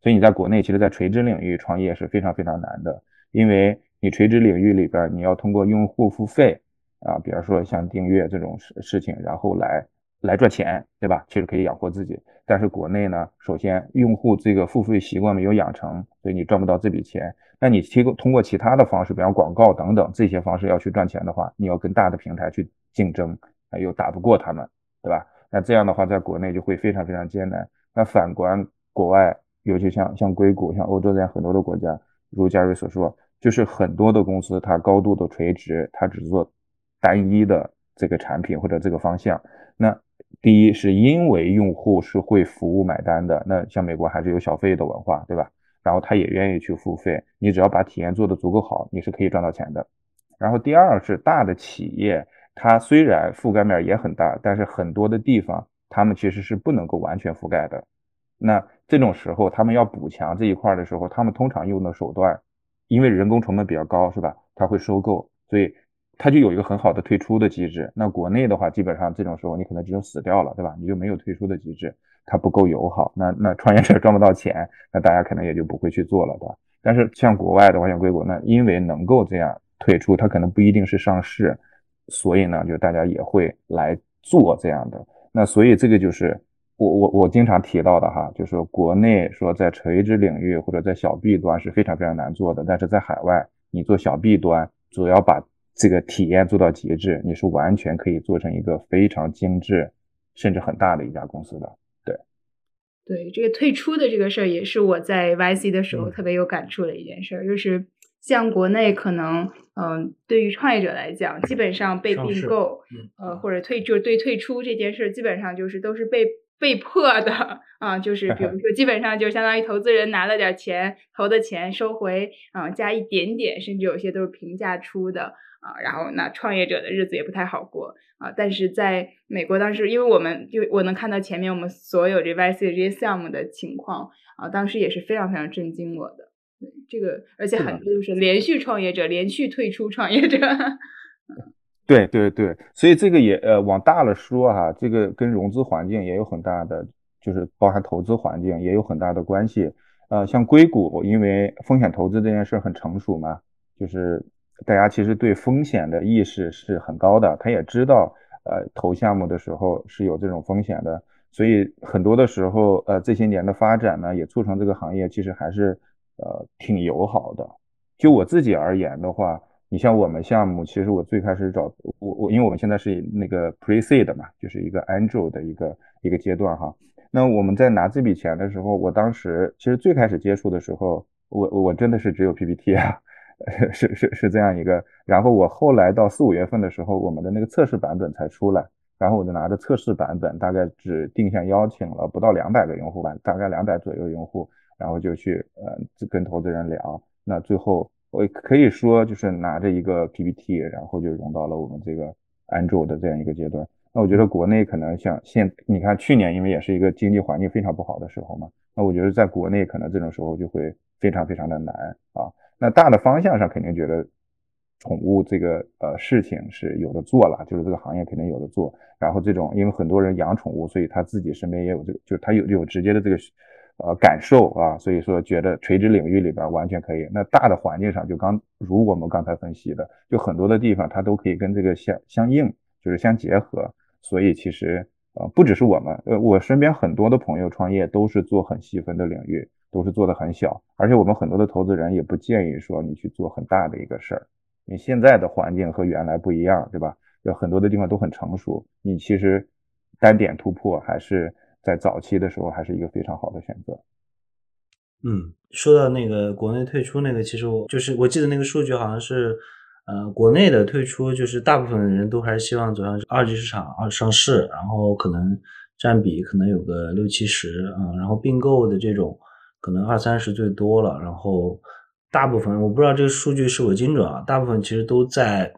所以你在国内其实，在垂直领域创业是非常非常难的，因为。你垂直领域里边，你要通过用户付费啊，比方说像订阅这种事事情，然后来来赚钱，对吧？其实可以养活自己。但是国内呢，首先用户这个付费习惯没有养成，所以你赚不到这笔钱。那你提供通过其他的方式，比方广告等等这些方式要去赚钱的话，你要跟大的平台去竞争，又打不过他们，对吧？那这样的话，在国内就会非常非常艰难。那反观国外，尤其像像硅谷、像欧洲这样很多的国家，如嘉瑞所说。就是很多的公司，它高度的垂直，它只做单一的这个产品或者这个方向。那第一是因为用户是会服务买单的，那像美国还是有小费的文化，对吧？然后他也愿意去付费，你只要把体验做得足够好，你是可以赚到钱的。然后第二是大的企业，它虽然覆盖面也很大，但是很多的地方他们其实是不能够完全覆盖的。那这种时候，他们要补强这一块的时候，他们通常用的手段，因为人工成本比较高，是吧？他会收购，所以它就有一个很好的退出的机制。那国内的话，基本上这种时候你可能只有死掉了，对吧？你就没有退出的机制，它不够友好。那那创业者赚不到钱，那大家可能也就不会去做了，对吧？但是像国外的话，像硅谷，那因为能够这样退出，它可能不一定是上市，所以呢，就大家也会来做这样的。那所以这个就是。我我我经常提到的哈，就是国内说在垂直领域或者在小 B 端是非常非常难做的，但是在海外，你做小 B 端，主要把这个体验做到极致，你是完全可以做成一个非常精致，甚至很大的一家公司的。对，对，这个退出的这个事儿也是我在 YC 的时候特别有感触的一件事儿，就是像国内可能，嗯，对于创业者来讲，基本上被并购，呃，或者退就是对退出这件事，基本上就是都是被。被迫的啊，就是比如 说，基本上就相当于投资人拿了点钱，投的钱收回啊，加一点点，甚至有些都是平价出的啊。然后那创业者的日子也不太好过啊。但是在美国当时，因为我们就我能看到前面我们所有这 YC 这些项目的情况啊，当时也是非常非常震惊我的。对这个，而且很多就是连续创业者，连续退出创业者。对对对，所以这个也呃往大了说哈，这个跟融资环境也有很大的，就是包含投资环境也有很大的关系。呃，像硅谷，因为风险投资这件事很成熟嘛，就是大家其实对风险的意识是很高的，他也知道呃投项目的时候是有这种风险的，所以很多的时候呃这些年的发展呢，也促成这个行业其实还是呃挺友好的。就我自己而言的话。你像我们项目，其实我最开始找我我，因为我们现在是那个 pre-seed 嘛，就是一个 angel 的一个一个阶段哈。那我们在拿这笔钱的时候，我当时其实最开始接触的时候，我我真的是只有 PPT 啊，是是是这样一个。然后我后来到四五月份的时候，我们的那个测试版本才出来，然后我就拿着测试版本，大概只定向邀请了不到两百个用户吧，大概两百左右用户，然后就去呃跟投资人聊，那最后。我可以说，就是拿着一个 PPT，然后就融到了我们这个安卓的这样一个阶段。那我觉得国内可能像现，你看去年因为也是一个经济环境非常不好的时候嘛，那我觉得在国内可能这种时候就会非常非常的难啊。那大的方向上肯定觉得宠物这个呃事情是有的做了，就是这个行业肯定有的做。然后这种因为很多人养宠物，所以他自己身边也有这个，就是他有有直接的这个。呃，感受啊，所以说觉得垂直领域里边完全可以。那大的环境上，就刚如我们刚才分析的，就很多的地方它都可以跟这个相相应，就是相结合。所以其实呃，不只是我们，呃，我身边很多的朋友创业都是做很细分的领域，都是做的很小。而且我们很多的投资人也不建议说你去做很大的一个事儿。你现在的环境和原来不一样，对吧？有很多的地方都很成熟，你其实单点突破还是。在早期的时候，还是一个非常好的选择。嗯，说到那个国内退出那个，其实我就是我记得那个数据好像是，呃，国内的退出就是大部分人都还是希望走向二级市场、二上市，然后可能占比可能有个六七十啊，然后并购的这种可能二三十最多了，然后大部分我不知道这个数据是否精准啊，大部分其实都在，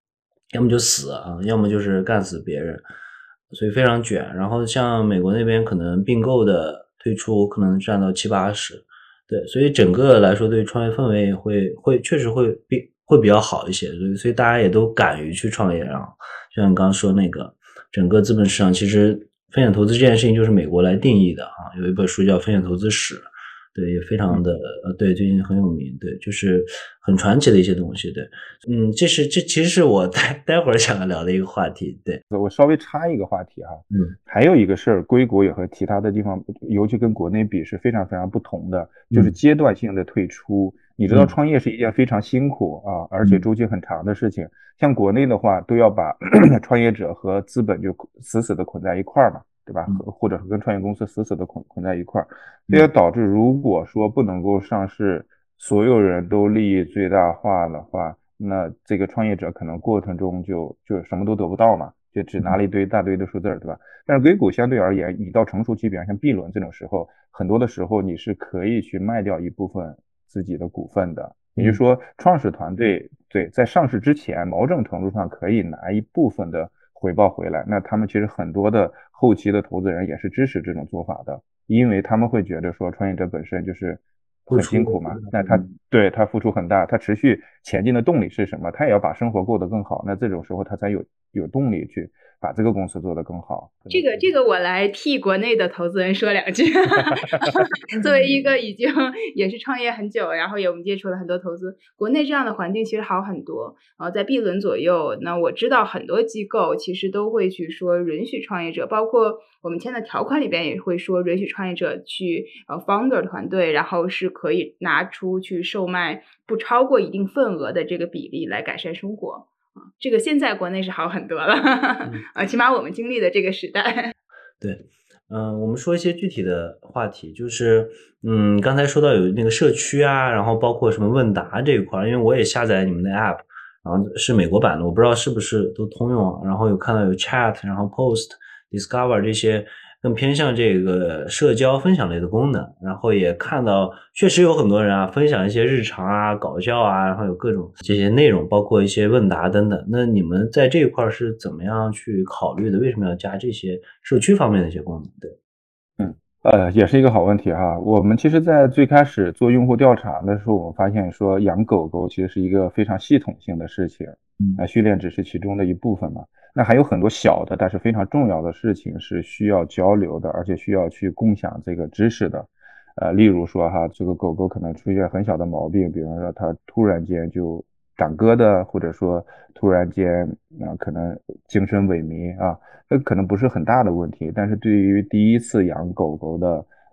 要么就死啊，要么就是干死别人。所以非常卷，然后像美国那边可能并购的退出可能占到七八十，对，所以整个来说对创业氛围会会确实会比会比较好一些，所以所以大家也都敢于去创业啊。像你刚刚说那个，整个资本市场其实风险投资这件事情就是美国来定义的啊，有一本书叫《风险投资史》。对，也非常的呃，对，最近很有名，对，就是很传奇的一些东西，对，嗯，这是这其实是我待待会儿想要聊的一个话题，对，我稍微插一个话题哈，嗯，还有一个事儿，硅谷也和其他的地方，尤其跟国内比是非常非常不同的，就是阶段性的退出。你知道创业是一件非常辛苦啊，而且周期很长的事情，像国内的话，都要把 创业者和资本就死死的捆在一块儿嘛。对吧？或者是跟创业公司死死的捆捆在一块儿，这也导致如果说不能够上市，所有人都利益最大化的话，那这个创业者可能过程中就就什么都得不到嘛，就只拿了一堆大堆的数字，对吧？但是硅谷相对而言，你到成熟期，比方像 B 轮这种时候，很多的时候你是可以去卖掉一部分自己的股份的。也就是说，创始团队对在上市之前，某种程度上可以拿一部分的回报回来。那他们其实很多的后期的投资人也是支持这种做法的，因为他们会觉得说，创业者本身就是很辛苦嘛。那他对他付出很大，他持续前进的动力是什么？他也要把生活过得更好。那这种时候他才有有动力去。把这个公司做得更好。这个这个，我来替国内的投资人说两句。作为一个已经也是创业很久，然后也我们接触了很多投资，国内这样的环境其实好很多。呃，在 B 轮左右，那我知道很多机构其实都会去说允许创业者，包括我们签的条款里边也会说允许创业者去呃 founder 团队，然后是可以拿出去售卖不超过一定份额的这个比例来改善生活。这个现在国内是好很多了，啊，起码我们经历的这个时代。对，嗯，我们说一些具体的话题，就是，嗯，刚才说到有那个社区啊，然后包括什么问答这一块儿，因为我也下载你们的 app，然后是美国版的，我不知道是不是都通用，然后有看到有 chat，然后 post discover 这些。更偏向这个社交分享类的功能，然后也看到确实有很多人啊分享一些日常啊、搞笑啊，然后有各种这些内容，包括一些问答等等。那你们在这一块是怎么样去考虑的？为什么要加这些社区方面的一些功能？对，嗯，呃，也是一个好问题哈。我们其实，在最开始做用户调查的时候，我们发现说养狗狗其实是一个非常系统性的事情，嗯，训练只是其中的一部分嘛。那还有很多小的，但是非常重要的事情是需要交流的，而且需要去共享这个知识的。呃，例如说哈，这个狗狗可能出现很小的毛病，比方说它突然间就长疙瘩，或者说突然间啊可能精神萎靡啊，这可能不是很大的问题。但是对于第一次养狗狗的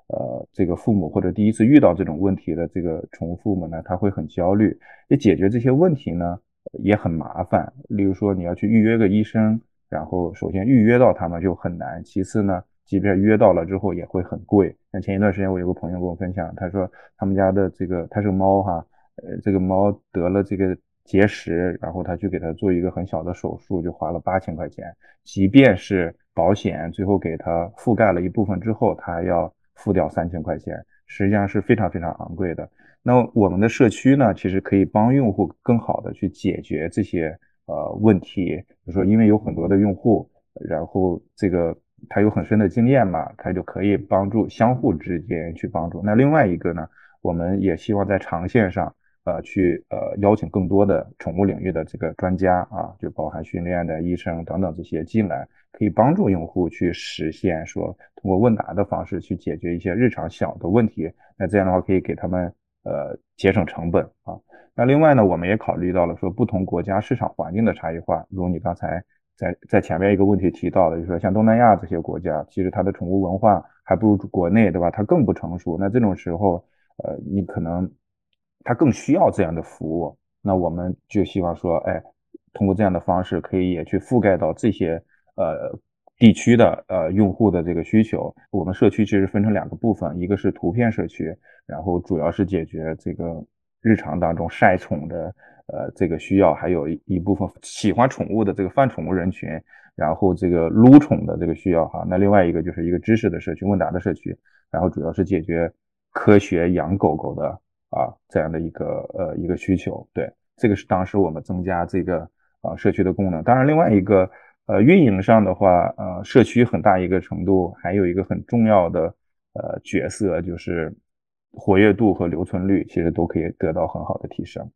呃这个父母，或者第一次遇到这种问题的这个宠物父母呢，他会很焦虑。要解决这些问题呢？也很麻烦，例如说你要去预约个医生，然后首先预约到他们就很难，其次呢，即便约到了之后也会很贵。像前一段时间我有个朋友跟我分享，他说他们家的这个他是猫哈，呃，这个猫得了这个结石，然后他去给他做一个很小的手术，就花了八千块钱，即便是保险最后给他覆盖了一部分之后，他还要付掉三千块钱，实际上是非常非常昂贵的。那我们的社区呢，其实可以帮用户更好的去解决这些呃问题。比如说，因为有很多的用户，然后这个他有很深的经验嘛，他就可以帮助相互之间去帮助。那另外一个呢，我们也希望在长线上，呃，去呃邀请更多的宠物领域的这个专家啊，就包含训练的医生等等这些进来，可以帮助用户去实现说通过问答的方式去解决一些日常小的问题。那这样的话，可以给他们。呃，节省成本啊。那另外呢，我们也考虑到了说不同国家市场环境的差异化。如你刚才在在前面一个问题提到的，就是说像东南亚这些国家，其实它的宠物文化还不如国内，对吧？它更不成熟。那这种时候，呃，你可能它更需要这样的服务。那我们就希望说，哎，通过这样的方式，可以也去覆盖到这些呃地区的呃用户的这个需求。我们社区其实分成两个部分，一个是图片社区。然后主要是解决这个日常当中晒宠的呃这个需要，还有一一部分喜欢宠物的这个泛宠物人群，然后这个撸宠的这个需要哈。那另外一个就是一个知识的社区、问答的社区，然后主要是解决科学养狗狗的啊这样的一个呃一个需求。对，这个是当时我们增加这个啊社区的功能。当然，另外一个呃运营上的话，呃社区很大一个程度还有一个很重要的呃角色就是。活跃度和留存率其实都可以得到很好的提升。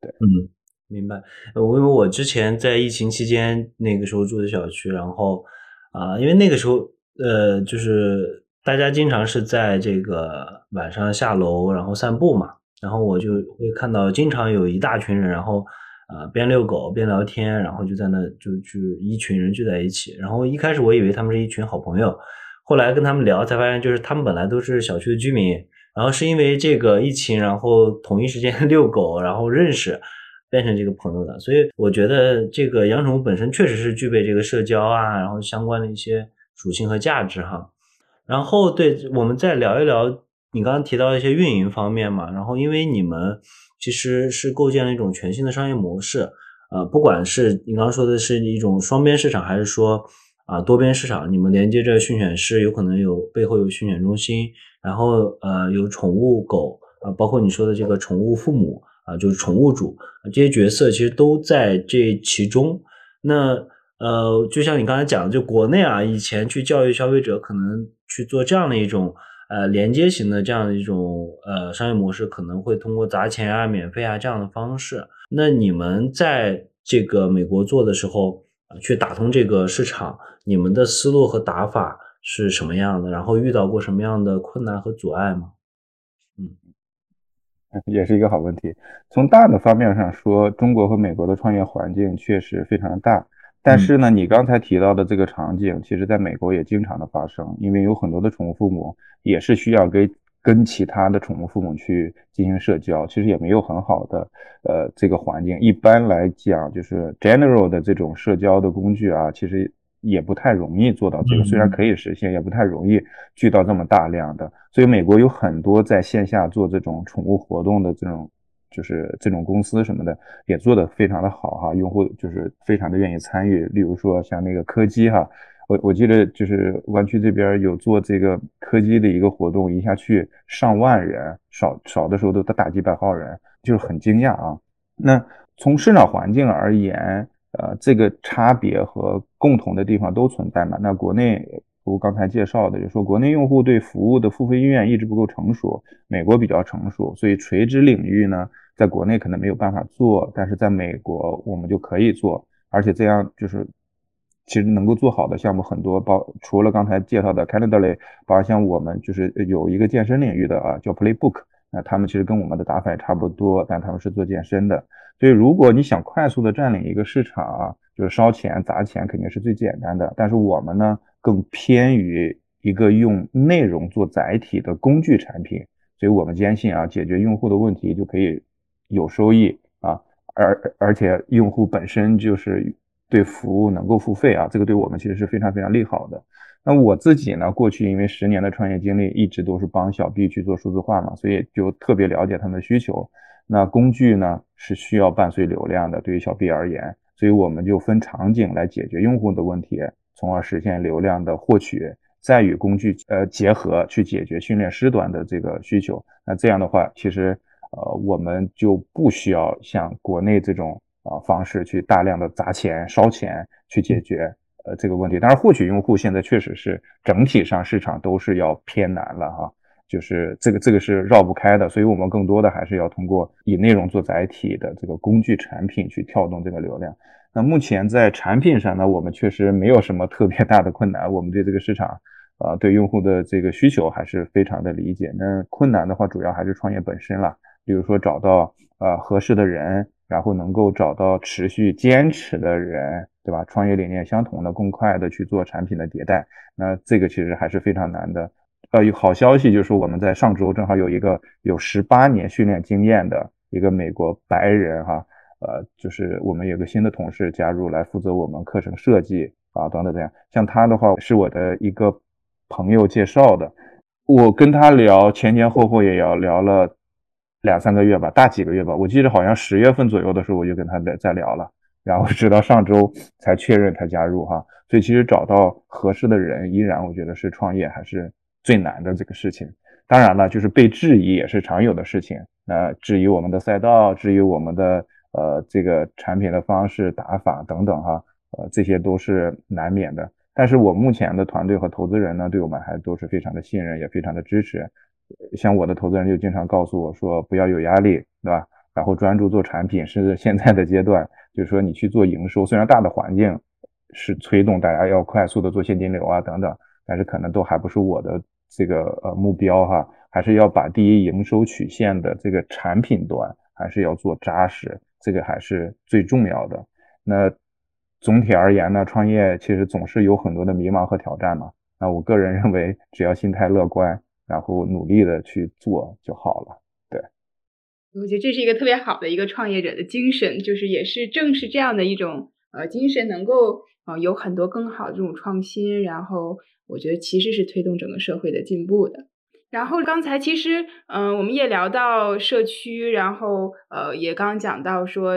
对，嗯，明白。我因为我之前在疫情期间那个时候住的小区，然后啊，因为那个时候呃，就是大家经常是在这个晚上下楼然后散步嘛，然后我就会看到经常有一大群人，然后啊边遛狗边聊天，然后就在那就就一群人聚在一起。然后一开始我以为他们是一群好朋友，后来跟他们聊才发现，就是他们本来都是小区的居民。然后是因为这个疫情，然后同一时间 遛狗，然后认识，变成这个朋友的。所以我觉得这个养宠物本身确实是具备这个社交啊，然后相关的一些属性和价值哈。然后对我们再聊一聊你刚刚提到一些运营方面嘛。然后因为你们其实是构建了一种全新的商业模式呃，不管是你刚刚说的是一种双边市场，还是说啊多边市场，你们连接着训犬师，有可能有背后有训犬中心，然后呃有宠物狗啊，包括你说的这个宠物父母啊，就是宠物主这些角色，其实都在这其中。那呃，就像你刚才讲的，就国内啊，以前去教育消费者，可能去做这样的一种。呃，连接型的这样的一种呃商业模式，可能会通过砸钱啊、免费啊这样的方式。那你们在这个美国做的时候，去打通这个市场，你们的思路和打法是什么样的？然后遇到过什么样的困难和阻碍吗？嗯，也是一个好问题。从大的方面上说，中国和美国的创业环境确实非常大。但是呢，你刚才提到的这个场景，其实在美国也经常的发生，因为有很多的宠物父母也是需要跟跟其他的宠物父母去进行社交，其实也没有很好的呃这个环境。一般来讲，就是 general 的这种社交的工具啊，其实也不太容易做到这个，虽然可以实现，也不太容易聚到这么大量的。所以美国有很多在线下做这种宠物活动的这种。就是这种公司什么的也做得非常的好哈，用户就是非常的愿意参与。例如说像那个柯基哈，我我记得就是湾区这边有做这个柯基的一个活动，一下去上万人，少少的时候都大几百号人，就是很惊讶啊。那从市场环境而言，呃，这个差别和共同的地方都存在嘛。那国内如刚才介绍的，就说国内用户对服务的付费意愿一直不够成熟，美国比较成熟，所以垂直领域呢。在国内可能没有办法做，但是在美国我们就可以做，而且这样就是其实能够做好的项目很多，包除了刚才介绍的 Canada 包括像我们就是有一个健身领域的啊，叫 Playbook，那他们其实跟我们的打法也差不多，但他们是做健身的。所以如果你想快速的占领一个市场啊，就是烧钱砸钱肯定是最简单的，但是我们呢更偏于一个用内容做载体的工具产品，所以我们坚信啊，解决用户的问题就可以。有收益啊，而而且用户本身就是对服务能够付费啊，这个对我们其实是非常非常利好的。那我自己呢，过去因为十年的创业经历，一直都是帮小 B 去做数字化嘛，所以就特别了解他们的需求。那工具呢是需要伴随流量的，对于小 B 而言，所以我们就分场景来解决用户的问题，从而实现流量的获取，再与工具呃结合去解决训练师端的这个需求。那这样的话，其实。呃，我们就不需要像国内这种啊方式去大量的砸钱烧钱去解决呃这个问题。当然，获取用户现在确实是整体上市场都是要偏难了哈，就是这个这个是绕不开的。所以我们更多的还是要通过以内容做载体的这个工具产品去跳动这个流量。那目前在产品上呢，我们确实没有什么特别大的困难。我们对这个市场啊，对用户的这个需求还是非常的理解。那困难的话，主要还是创业本身了。比如说找到呃合适的人，然后能够找到持续坚持的人，对吧？创业理念相同的，更快的去做产品的迭代，那这个其实还是非常难的。呃，有好消息就是我们在上周正好有一个有十八年训练经验的一个美国白人哈，呃，就是我们有个新的同事加入来负责我们课程设计啊等等这样。像他的话是我的一个朋友介绍的，我跟他聊前前后后也要聊了。两三个月吧，大几个月吧。我记得好像十月份左右的时候，我就跟他在在聊了，然后直到上周才确认他加入哈。所以其实找到合适的人，依然我觉得是创业还是最难的这个事情。当然了，就是被质疑也是常有的事情。那质疑我们的赛道，质疑我们的呃这个产品的方式、打法等等哈，呃这些都是难免的。但是我目前的团队和投资人呢，对我们还都是非常的信任，也非常的支持。像我的投资人就经常告诉我说，不要有压力，对吧？然后专注做产品，是现在的阶段，就是说你去做营收，虽然大的环境是推动大家要快速的做现金流啊等等，但是可能都还不是我的这个呃目标哈，还是要把第一营收曲线的这个产品端还是要做扎实，这个还是最重要的。那总体而言呢，创业其实总是有很多的迷茫和挑战嘛。那我个人认为，只要心态乐观。然后努力的去做就好了。对，我觉得这是一个特别好的一个创业者的精神，就是也是正是这样的一种呃精神，能够呃有很多更好的这种创新。然后我觉得其实是推动整个社会的进步的。然后刚才其实嗯，我们也聊到社区，然后呃也刚讲到说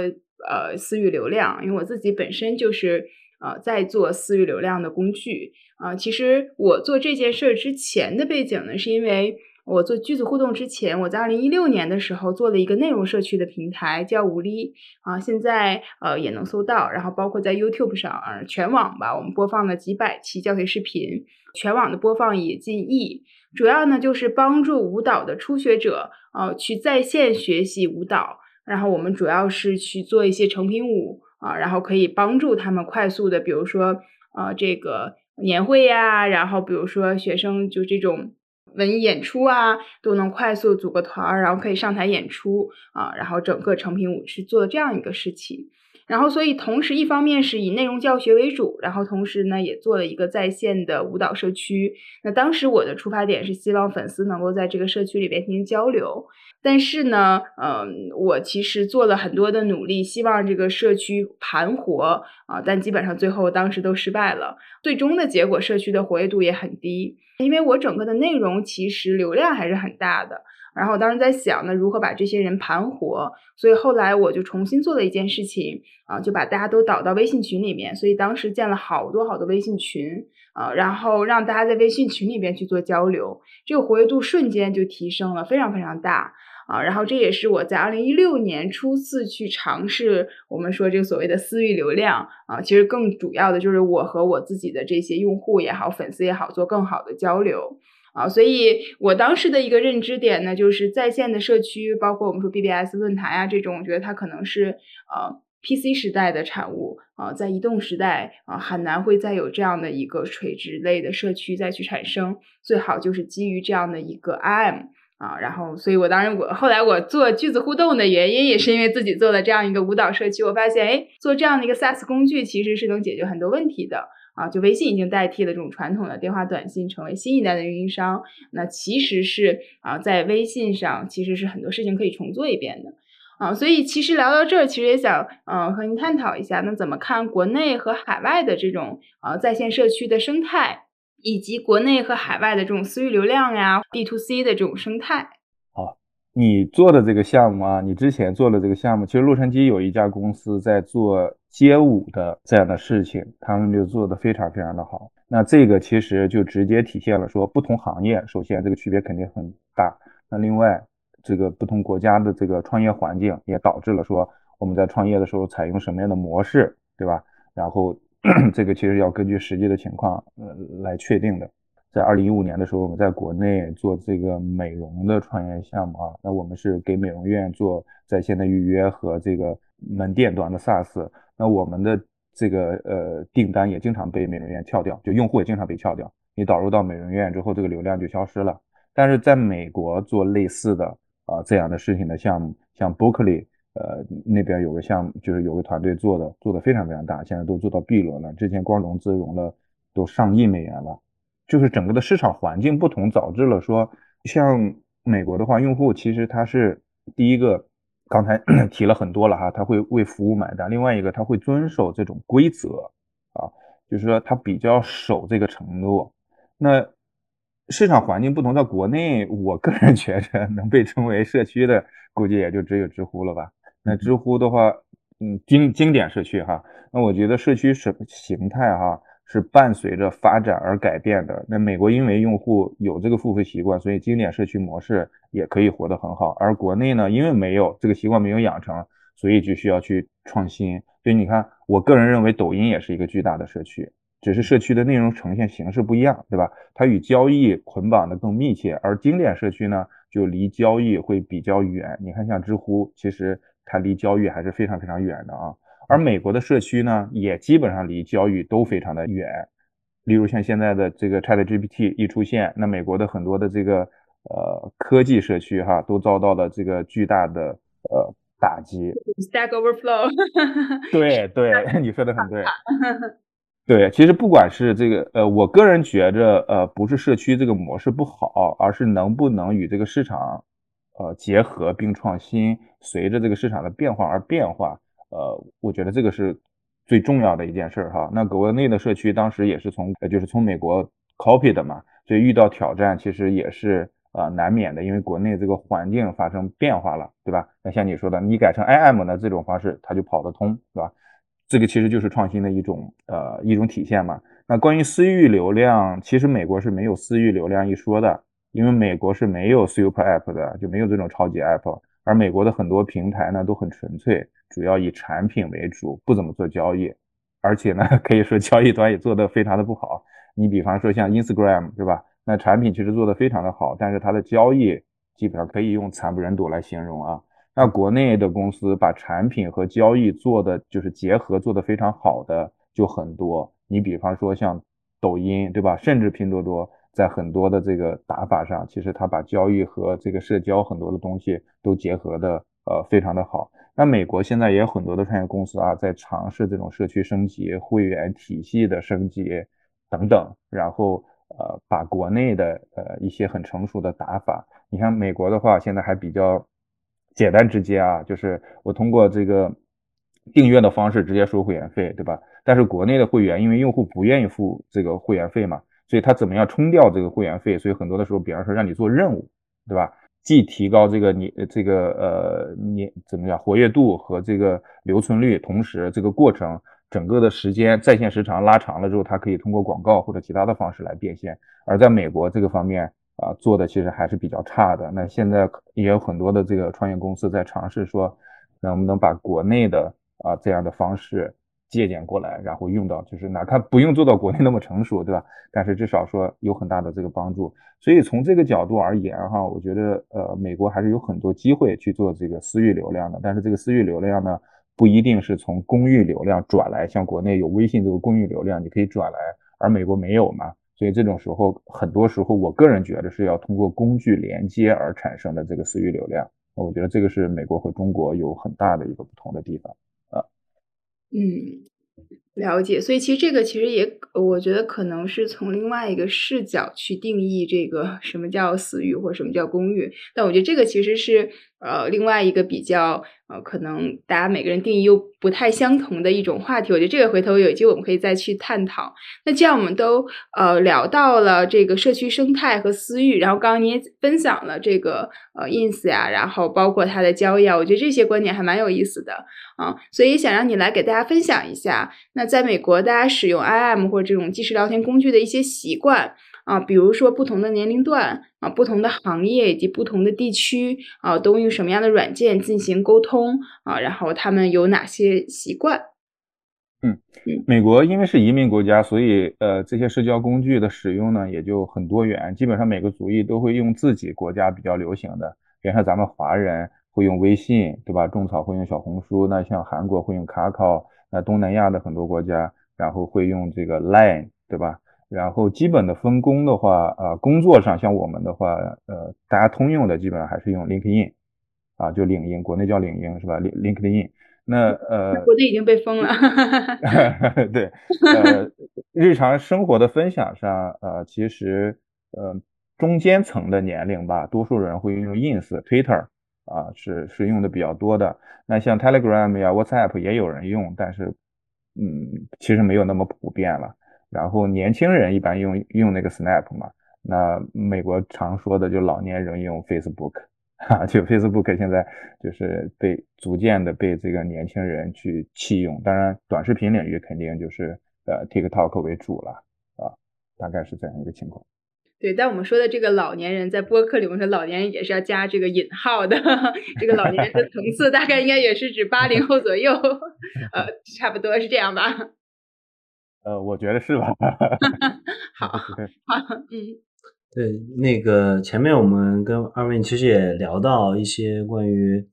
呃私域流量，因为我自己本身就是呃在做私域流量的工具啊。其实我做这件事儿之前的背景呢，是因为。我做句子互动之前，我在二零一六年的时候做了一个内容社区的平台，叫无力啊，现在呃也能搜到，然后包括在 YouTube 上，全网吧，我们播放了几百期教学视频，全网的播放也近亿。主要呢就是帮助舞蹈的初学者呃去在线学习舞蹈，然后我们主要是去做一些成品舞啊，然后可以帮助他们快速的，比如说呃这个年会呀，然后比如说学生就这种。文艺演出啊，都能快速组个团儿，然后可以上台演出啊，然后整个成品舞是做这样一个事情。然后，所以同时，一方面是以内容教学为主，然后同时呢，也做了一个在线的舞蹈社区。那当时我的出发点是希望粉丝能够在这个社区里边进行交流。但是呢，嗯，我其实做了很多的努力，希望这个社区盘活啊，但基本上最后当时都失败了。最终的结果，社区的活跃度也很低，因为我整个的内容其实流量还是很大的。然后我当时在想，呢如何把这些人盘活？所以后来我就重新做了一件事情啊，就把大家都导到微信群里面。所以当时建了好多好多微信群啊，然后让大家在微信群里边去做交流，这个活跃度瞬间就提升了，非常非常大啊。然后这也是我在二零一六年初次去尝试我们说这个所谓的私域流量啊，其实更主要的就是我和我自己的这些用户也好，粉丝也好，做更好的交流。啊，所以我当时的一个认知点呢，就是在线的社区，包括我们说 BBS 论坛啊这种，我觉得它可能是呃 PC 时代的产物啊，在移动时代啊很难会再有这样的一个垂直类的社区再去产生，最好就是基于这样的一个 IM 啊，然后，所以我当然我后来我做句子互动的原因，也是因为自己做了这样一个舞蹈社区，我发现哎，做这样的一个 SaaS 工具其实是能解决很多问题的。啊，就微信已经代替了这种传统的电话短信，成为新一代的运营商。那其实是啊，在微信上其实是很多事情可以重做一遍的啊。所以其实聊到这儿，其实也想嗯和您探讨一下，那怎么看国内和海外的这种啊在线社区的生态，以及国内和海外的这种私域流量呀，B to C 的这种生态。好，你做的这个项目啊，你之前做的这个项目，其实洛杉矶有一家公司在做。街舞的这样的事情，他们就做的非常非常的好。那这个其实就直接体现了说，不同行业首先这个区别肯定很大。那另外，这个不同国家的这个创业环境也导致了说，我们在创业的时候采用什么样的模式，对吧？然后 这个其实要根据实际的情况呃来确定的。在二零一五年的时候，我们在国内做这个美容的创业项目啊，那我们是给美容院做在线的预约和这个门店端的 SaaS。那我们的这个呃订单也经常被美容院撬掉，就用户也经常被撬掉。你导入到美容院之后，这个流量就消失了。但是在美国做类似的啊这样的事情的项目，像 Bookly 呃那边有个项目，就是有个团队做的，做的非常非常大，现在都做到 B 轮了。之前光融资融了都上亿美元了。就是整个的市场环境不同，导致了说，像美国的话，用户其实他是第一个。刚才 提了很多了哈，他会为服务买单。另外一个，他会遵守这种规则啊，就是说他比较守这个承诺。那市场环境不同，在国内，我个人 觉得能被称为社区的，估计也就只有知乎了吧。那知乎的话，嗯，经经典社区哈，那我觉得社区什形态哈。是伴随着发展而改变的。那美国因为用户有这个付费习惯，所以经典社区模式也可以活得很好。而国内呢，因为没有这个习惯，没有养成，所以就需要去创新。所以你看，我个人认为抖音也是一个巨大的社区，只是社区的内容呈现形式不一样，对吧？它与交易捆绑的更密切，而经典社区呢，就离交易会比较远。你看，像知乎，其实它离交易还是非常非常远的啊。而美国的社区呢，也基本上离交易都非常的远。例如像现在的这个 ChatGPT 一出现，那美国的很多的这个呃科技社区哈，都遭到了这个巨大的呃打击。Stack Overflow。对对，你说的很对。对，其实不管是这个呃，我个人觉着呃，不是社区这个模式不好，而是能不能与这个市场呃结合并创新，随着这个市场的变化而变化。呃，我觉得这个是最重要的一件事哈。那国内的社区当时也是从，就是从美国 copy 的嘛，所以遇到挑战其实也是呃难免的，因为国内这个环境发生变化了，对吧？那像你说的，你改成 IM 的这种方式，它就跑得通，对吧？这个其实就是创新的一种呃一种体现嘛。那关于私域流量，其实美国是没有私域流量一说的，因为美国是没有 Super App 的，就没有这种超级 App。而美国的很多平台呢都很纯粹，主要以产品为主，不怎么做交易，而且呢 可以说交易端也做得非常的不好。你比方说像 Instagram，对吧？那产品其实做得非常的好，但是它的交易基本上可以用惨不忍睹来形容啊。那国内的公司把产品和交易做的就是结合做得非常好的就很多。你比方说像抖音，对吧？甚至拼多多。在很多的这个打法上，其实他把交易和这个社交很多的东西都结合的呃非常的好。那美国现在也有很多的创业公司啊，在尝试这种社区升级、会员体系的升级等等，然后呃把国内的呃一些很成熟的打法，你像美国的话，现在还比较简单直接啊，就是我通过这个订阅的方式直接收会员费，对吧？但是国内的会员因为用户不愿意付这个会员费嘛。所以它怎么样冲掉这个会员费？所以很多的时候，比方说让你做任务，对吧？既提高这个你这个呃你怎么样活跃度和这个留存率，同时这个过程整个的时间在线时长拉长了之后，它可以通过广告或者其他的方式来变现。而在美国这个方面啊，做的其实还是比较差的。那现在也有很多的这个创业公司在尝试说，能不能把国内的啊这样的方式。借鉴过来，然后用到，就是哪怕不用做到国内那么成熟，对吧？但是至少说有很大的这个帮助。所以从这个角度而言，哈，我觉得呃，美国还是有很多机会去做这个私域流量的。但是这个私域流量呢，不一定是从公域流量转来，像国内有微信这个公域流量，你可以转来，而美国没有嘛。所以这种时候，很多时候我个人觉得是要通过工具连接而产生的这个私域流量。我觉得这个是美国和中国有很大的一个不同的地方。嗯，了解。所以其实这个其实也，我觉得可能是从另外一个视角去定义这个什么叫私域或者什么叫公域。但我觉得这个其实是呃另外一个比较。呃，可能大家每个人定义又不太相同的一种话题，我觉得这个回头有机会我们可以再去探讨。那既然我们都呃聊到了这个社区生态和私域，然后刚刚你也分享了这个呃 ins 呀，然后包括它的交易啊，我觉得这些观点还蛮有意思的啊，所以想让你来给大家分享一下，那在美国大家使用 im 或者这种即时聊天工具的一些习惯。啊，比如说不同的年龄段啊，不同的行业以及不同的地区啊，都用什么样的软件进行沟通啊？然后他们有哪些习惯？嗯，美国因为是移民国家，所以呃，这些社交工具的使用呢也就很多元。基本上每个族裔都会用自己国家比较流行的，比如说咱们华人会用微信，对吧？种草会用小红书，那像韩国会用 Kakao，那东南亚的很多国家然后会用这个 Line，对吧？然后基本的分工的话，啊，工作上像我们的话，呃，大家通用的基本上还是用 LinkedIn，啊，就领英，国内叫领英是吧？Link LinkedIn，那呃，国内已经被封了。对，呃，日常生活的分享上，呃，其实呃中间层的年龄吧，多数人会用 Ins、Twitter，啊，是是用的比较多的。那像 Telegram 呀、WhatsApp 也有人用，但是嗯，其实没有那么普遍了。然后年轻人一般用用那个 Snap 嘛，那美国常说的就老年人用 Facebook，哈，就 Facebook 现在就是被逐渐的被这个年轻人去弃用。当然，短视频领域肯定就是呃 TikTok 为主了啊，大概是这样一个情况。对，但我们说的这个老年人在播客里，我们说老年人也是要加这个引号的，这个老年人的层次大概应该也是指八零后左右，呃，差不多是这样吧。呃，我觉得是吧？好，好，嗯，对，那个前面我们跟二位其实也聊到一些关于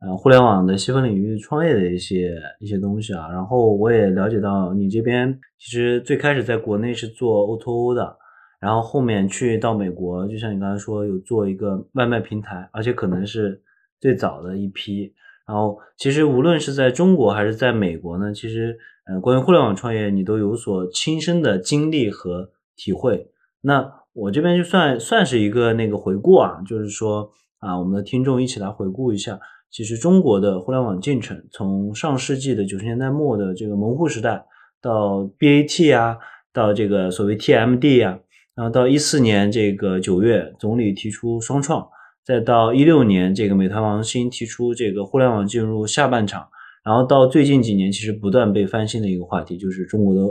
呃互联网的细分领域创业的一些一些东西啊，然后我也了解到你这边其实最开始在国内是做 O to O 的，然后后面去到美国，就像你刚才说有做一个外卖平台，而且可能是最早的一批。然后其实无论是在中国还是在美国呢，其实。呃，关于互联网创业，你都有所亲身的经历和体会。那我这边就算算是一个那个回顾啊，就是说啊，我们的听众一起来回顾一下，其实中国的互联网进程，从上世纪的九十年代末的这个门户时代，到 BAT 啊，到这个所谓 TMD 啊，然后到一四年这个九月，总理提出双创，再到一六年这个美团王兴提出这个互联网进入下半场，然后到最近几年，其实不断被翻新的一个话题就是中国的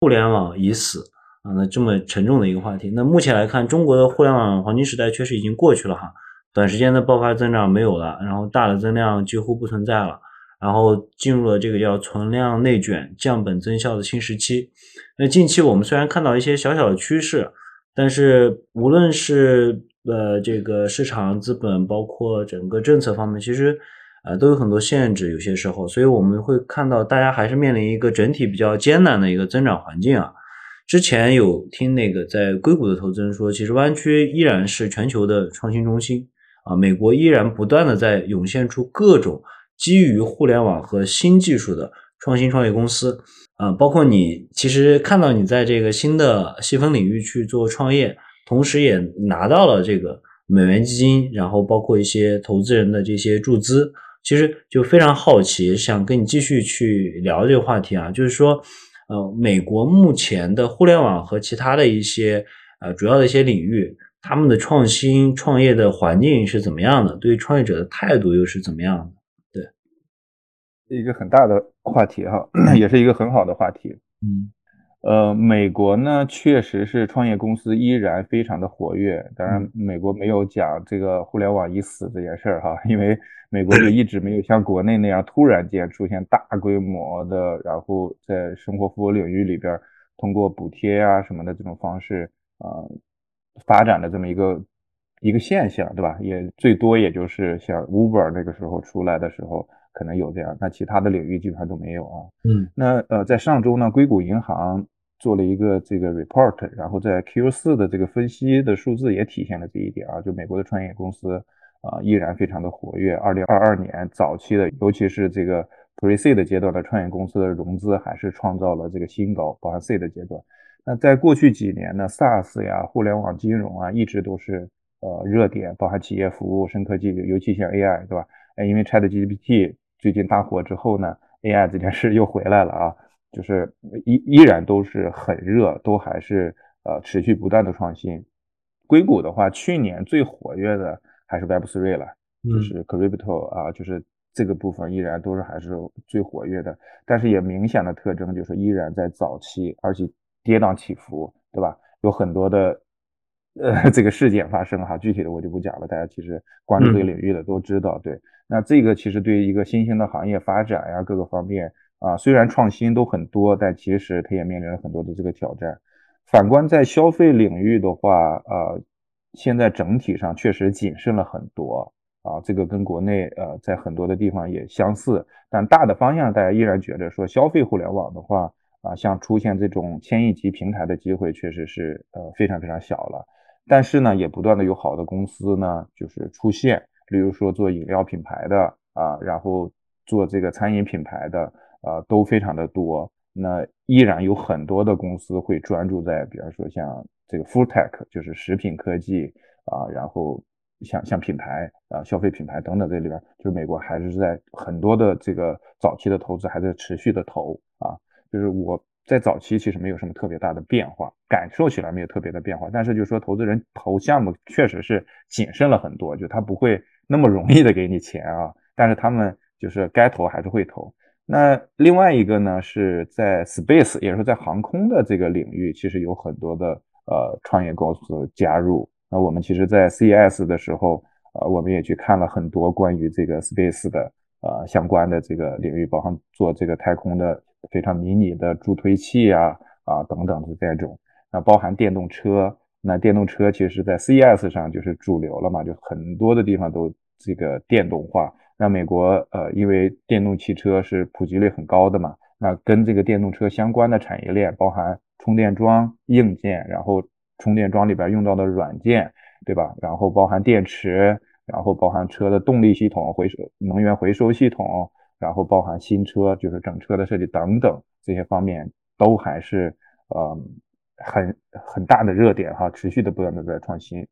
互联网已死啊，那这么沉重的一个话题。那目前来看，中国的互联网黄金时代确实已经过去了哈，短时间的爆发增长没有了，然后大的增量几乎不存在了。然后进入了这个叫存量内卷、降本增效的新时期。那近期我们虽然看到一些小小的趋势，但是无论是呃这个市场资本，包括整个政策方面，其实呃都有很多限制。有些时候，所以我们会看到大家还是面临一个整体比较艰难的一个增长环境啊。之前有听那个在硅谷的投资人说，其实湾区依然是全球的创新中心啊，美国依然不断的在涌现出各种。基于互联网和新技术的创新创业公司，啊，包括你其实看到你在这个新的细分领域去做创业，同时也拿到了这个美元基金，然后包括一些投资人的这些注资，其实就非常好奇，想跟你继续去聊这个话题啊，就是说，呃，美国目前的互联网和其他的一些呃主要的一些领域，他们的创新创业的环境是怎么样的？对于创业者的态度又是怎么样的？对一个很大的话题哈，也是一个很好的话题。嗯，呃，美国呢确实是创业公司依然非常的活跃。当然，美国没有讲这个互联网已死这件事儿哈，因为美国就一直没有像国内那样突然间出现大规模的，然后在生活服务领域里边通过补贴啊什么的这种方式啊发展的这么一个一个现象，对吧？也最多也就是像 Uber 那个时候出来的时候。可能有这样，那其他的领域基本上都没有啊。嗯，那呃，在上周呢，硅谷银行做了一个这个 report，然后在 Q 四的这个分析的数字也体现了这一点啊。就美国的创业公司啊，依然非常的活跃。二零二二年早期的，尤其是这个 Pre C 的阶段的创业公司的融资还是创造了这个新高，包含 C 的阶段。那在过去几年呢，SaaS 呀、互联网金融啊，一直都是呃热点，包含企业服务、深科技，尤其像 AI，对吧？哎，因为 ChatGPT。最近大火之后呢，AI 这件事又回来了啊，就是依依然都是很热，都还是呃持续不断的创新。硅谷的话，去年最活跃的还是 Web3 了，就是 Crypto 啊，就是这个部分依然都是还是最活跃的。但是也明显的特征就是依然在早期，而且跌宕起伏，对吧？有很多的呃这个事件发生哈，具体的我就不讲了，大家其实关注这个领域的都知道，对。那这个其实对于一个新兴的行业发展呀，各个方面啊，虽然创新都很多，但其实它也面临了很多的这个挑战。反观在消费领域的话，呃，现在整体上确实谨慎了很多啊，这个跟国内呃在很多的地方也相似，但大的方向大家依然觉得说消费互联网的话啊，像出现这种千亿级平台的机会确实是呃非常非常小了。但是呢，也不断的有好的公司呢就是出现。比如说做饮料品牌的啊，然后做这个餐饮品牌的啊，都非常的多。那依然有很多的公司会专注在，比方说像这个 food tech，就是食品科技啊，然后像像品牌啊，消费品牌等等这里边，就是美国还是在很多的这个早期的投资还在持续的投啊，就是我。在早期其实没有什么特别大的变化，感受起来没有特别的变化，但是就是说投资人投项目确实是谨慎了很多，就他不会那么容易的给你钱啊，但是他们就是该投还是会投。那另外一个呢是在 space，也就是在航空的这个领域，其实有很多的呃创业公司加入。那我们其实，在 CES 的时候，呃，我们也去看了很多关于这个 space 的呃相关的这个领域，包含做这个太空的。非常迷你的助推器啊啊等等的这种，那包含电动车，那电动车其实在 CES 上就是主流了嘛，就很多的地方都这个电动化。那美国呃，因为电动汽车是普及率很高的嘛，那跟这个电动车相关的产业链，包含充电桩硬件，然后充电桩里边用到的软件，对吧？然后包含电池，然后包含车的动力系统、回收能源回收系统。然后包含新车，就是整车的设计等等这些方面，都还是呃很很大的热点哈，持续的不断的在创新。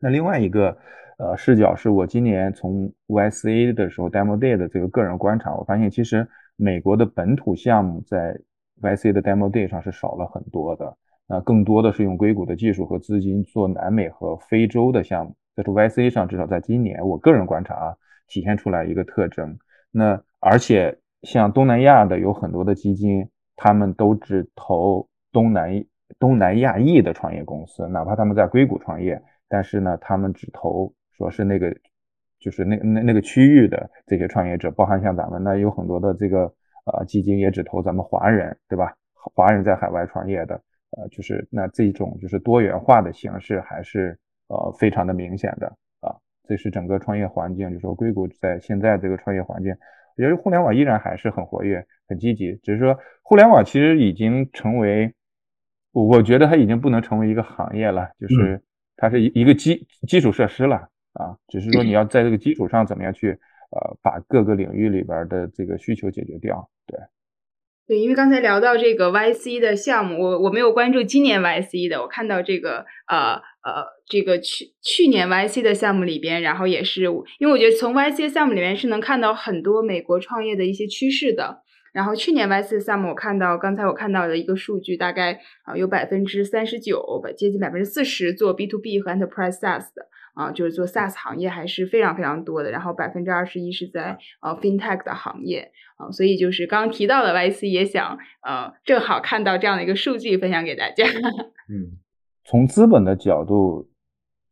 那另外一个呃视角是我今年从 YCA 的时候 Demo Day 的这个个人观察，我发现其实美国的本土项目在 YC 的 Demo Day 上是少了很多的。那更多的是用硅谷的技术和资金做南美和非洲的项目。这是 YC 上至少在今年，我个人观察啊，体现出来一个特征。那而且像东南亚的有很多的基金，他们都只投东南东南亚裔的创业公司，哪怕他们在硅谷创业，但是呢，他们只投说是那个就是那那那个区域的这些创业者，包含像咱们那有很多的这个呃基金也只投咱们华人，对吧？华人在海外创业的。呃，就是那这种就是多元化的形式还是呃非常的明显的啊，这是整个创业环境，就是说硅谷在现在这个创业环境，我觉得互联网依然还是很活跃、很积极，只是说互联网其实已经成为，我觉得它已经不能成为一个行业了，就是它是一一个基基础设施了啊，只是说你 要在这个基础上怎么样去呃把各个领域里边的这个需求解决掉，对。对，因为刚才聊到这个 YC 的项目，我我没有关注今年 YC 的，我看到这个呃呃这个去去年 YC 的项目里边，然后也是因为我觉得从 YC 项目里面是能看到很多美国创业的一些趋势的。然后去年 YC 项目，我看到刚才我看到的一个数据，大概啊有百分之三十九，接近百分之四十做 B to B 和 Enterprise SaaS 的。啊，就是做 SaaS 行业还是非常非常多的，然后百分之二十一是在呃 FinTech 的行业啊，所以就是刚刚提到的 YC 也想呃正好看到这样的一个数据分享给大家。嗯，从资本的角度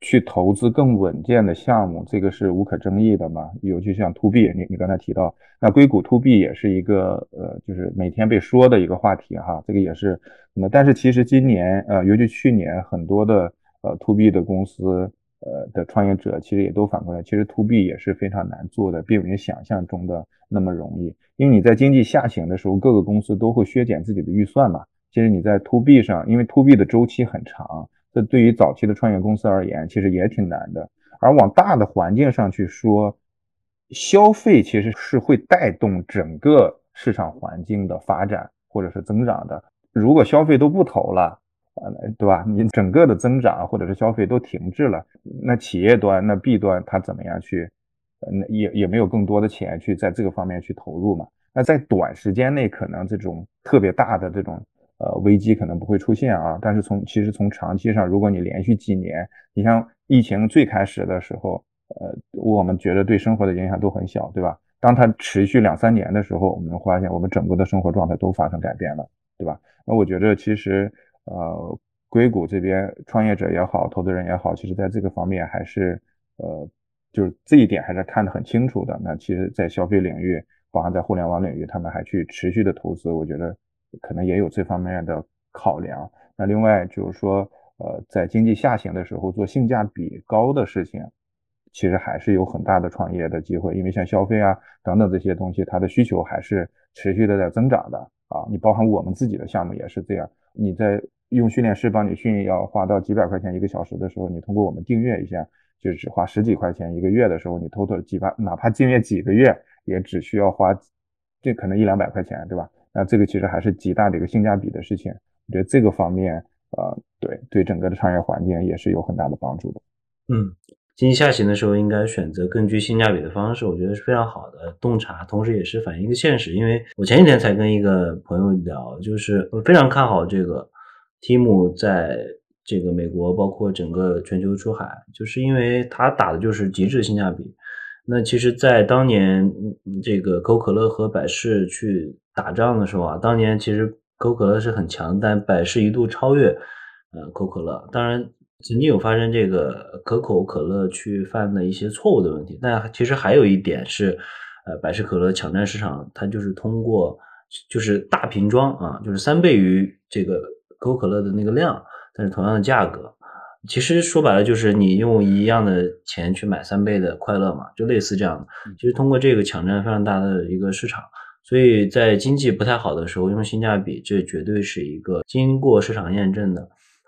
去投资更稳健的项目，这个是无可争议的嘛。尤其像 To B，你你刚才提到，那硅谷 To B 也是一个呃，就是每天被说的一个话题哈。这个也是那么，但是其实今年呃，尤其去年很多的呃 To B 的公司。呃的创业者其实也都反过来，其实 to B 也是非常难做的，并没有想象中的那么容易。因为你在经济下行的时候，各个公司都会削减自己的预算嘛。其实你在 to B 上，因为 to B 的周期很长，这对于早期的创业公司而言，其实也挺难的。而往大的环境上去说，消费其实是会带动整个市场环境的发展或者是增长的。如果消费都不投了，呃，对吧？你整个的增长或者是消费都停滞了，那企业端、那 B 端它怎么样去？呃，也也没有更多的钱去在这个方面去投入嘛。那在短时间内，可能这种特别大的这种呃危机可能不会出现啊。但是从其实从长期上，如果你连续几年，你像疫情最开始的时候，呃，我们觉得对生活的影响都很小，对吧？当它持续两三年的时候，我们发现我们整个的生活状态都发生改变了，对吧？那我觉得其实。呃，硅谷这边创业者也好，投资人也好，其实在这个方面还是呃，就是这一点还是看得很清楚的。那其实，在消费领域，包含在互联网领域，他们还去持续的投资，我觉得可能也有这方面的考量。那另外就是说，呃，在经济下行的时候，做性价比高的事情，其实还是有很大的创业的机会，因为像消费啊等等这些东西，它的需求还是持续的在增长的啊。你包含我们自己的项目也是这样，你在。用训练师帮你训要花到几百块钱一个小时的时候，你通过我们订阅一下，就只花十几块钱一个月的时候，你偷偷几百，哪怕订阅几个月，也只需要花这可能一两百块钱，对吧？那这个其实还是极大的一个性价比的事情。我觉得这个方面，呃，对对整个的创业环境也是有很大的帮助的。嗯，经济下行的时候应该选择更具性价比的方式，我觉得是非常好的洞察，同时也是反映一个现实。因为我前几天才跟一个朋友聊，就是我非常看好这个。Team 在这个美国，包括整个全球出海，就是因为他打的就是极致性价比。那其实，在当年这个可口可乐和百事去打仗的时候啊，当年其实可口可乐是很强，但百事一度超越呃可口可乐。当然，曾经有发生这个可口可乐去犯的一些错误的问题。但其实还有一点是，呃，百事可乐抢占市场，它就是通过就是大瓶装啊，就是三倍于这个。可口可乐的那个量，但是同样的价格，其实说白了就是你用一样的钱去买三倍的快乐嘛，就类似这样的。其实通过这个抢占非常大的一个市场，所以在经济不太好的时候用性价比，这绝对是一个经过市场验证的，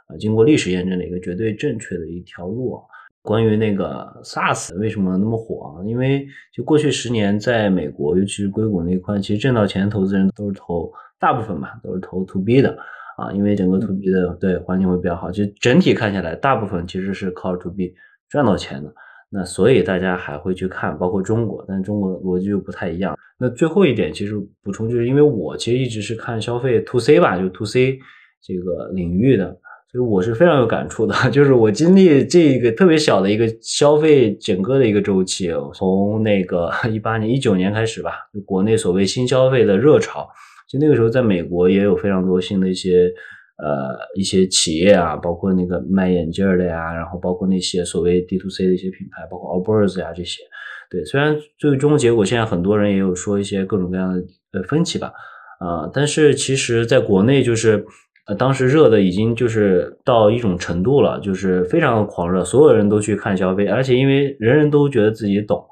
啊，经过历史验证的一个绝对正确的一条路。关于那个 SaaS 为什么那么火啊？因为就过去十年在美国，尤其是硅谷那一块，其实挣到钱的投资人都是投大部分吧，都是投 To B 的。啊，因为整个 to B 的对环境会比较好，其实整体看下来，大部分其实是靠 to B 赚到钱的。那所以大家还会去看，包括中国，但中国逻辑又不太一样。那最后一点，其实补充就是因为我其实一直是看消费 to C 吧，就 to C 这个领域的，所以我是非常有感触的。就是我经历这个特别小的一个消费整个的一个周期，从那个一八年、一九年开始吧，就国内所谓新消费的热潮，就那个时候在美国也有非常多新的一些呃一些企业啊，包括那个卖眼镜的呀，然后包括那些所谓 D to C 的一些品牌，包括 Allbirds 呀这些。对，虽然最终结果现在很多人也有说一些各种各样的呃分歧吧，啊，但是其实在国内就是呃当时热的已经就是到一种程度了，就是非常的狂热，所有人都去看消费，而且因为人人都觉得自己懂，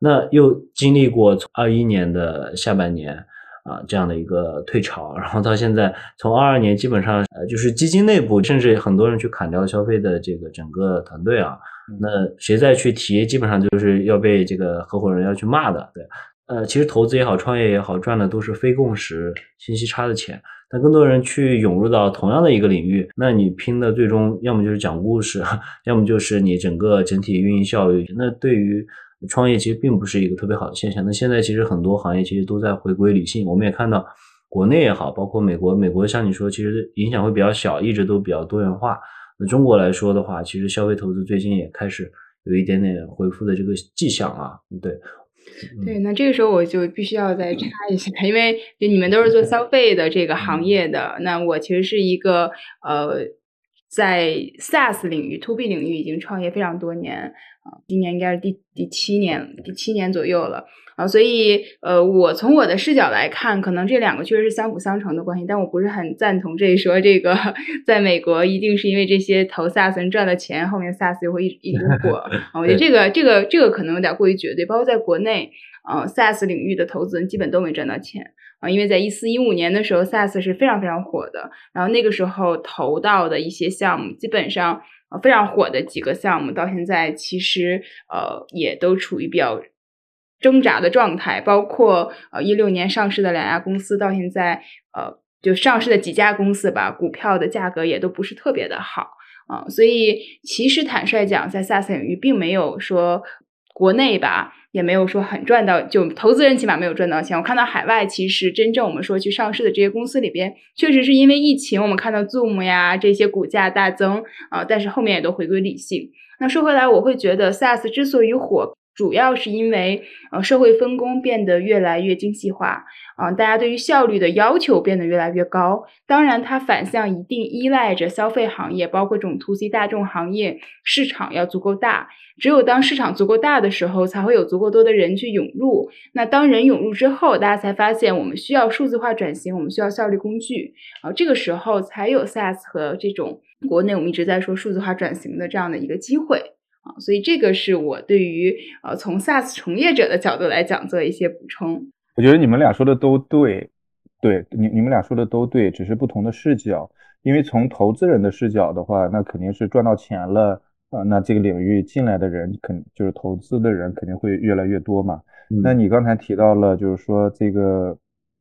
那又经历过二一年的下半年啊这样的一个退潮，然后到现在从二二年基本上呃就是基金内部甚至很多人去砍掉消费的这个整个团队啊。那谁再去提，基本上就是要被这个合伙人要去骂的。对，呃，其实投资也好，创业也好，赚的都是非共识、信息差的钱。但更多人去涌入到同样的一个领域，那你拼的最终要么就是讲故事，要么就是你整个整体运营效率。那对于创业其实并不是一个特别好的现象。那现在其实很多行业其实都在回归理性。我们也看到国内也好，包括美国，美国像你说，其实影响会比较小，一直都比较多元化。那中国来说的话，其实消费投资最近也开始有一点点恢复的这个迹象啊。对，对，那这个时候我就必须要再插一下，因为就你们都是做消费的这个行业的，那我其实是一个呃，在 SaaS 领域、To B 领域已经创业非常多年啊，今年应该是第第七年，第七年左右了。啊，所以呃，我从我的视角来看，可能这两个确实是相辅相成的关系，但我不是很赞同这一说。这个在美国一定是因为这些投 SaaS 人赚了钱，后面 SaaS 就会一一路火。啊，我觉得这个这个这个可能有点过于绝对。包括在国内，呃，SaaS 领域的投资人基本都没赚到钱啊，因为在一四一五年的时候，SaaS 是非常非常火的，然后那个时候投到的一些项目，基本上呃非常火的几个项目，到现在其实呃也都处于比较。挣扎的状态，包括呃一六年上市的两家公司，到现在呃就上市的几家公司吧，股票的价格也都不是特别的好啊，所以其实坦率讲，在 SaaS 领域并没有说国内吧，也没有说很赚到，就投资人起码没有赚到钱。我看到海外其实真正我们说去上市的这些公司里边，确实是因为疫情，我们看到 Zoom 呀这些股价大增啊，但是后面也都回归理性。那说回来，我会觉得 SaaS 之所以火。主要是因为，呃，社会分工变得越来越精细化，啊，大家对于效率的要求变得越来越高。当然，它反向一定依赖着消费行业，包括这种 to C 大众行业市场要足够大。只有当市场足够大的时候，才会有足够多的人去涌入。那当人涌入之后，大家才发现我们需要数字化转型，我们需要效率工具，啊，这个时候才有 SaaS 和这种国内我们一直在说数字化转型的这样的一个机会。啊，所以这个是我对于呃从 SaaS 从业者的角度来讲做一些补充。我觉得你们俩说的都对，对你你们俩说的都对，只是不同的视角。因为从投资人的视角的话，那肯定是赚到钱了啊，那这个领域进来的人肯就是投资的人肯定会越来越多嘛。那你刚才提到了，就是说这个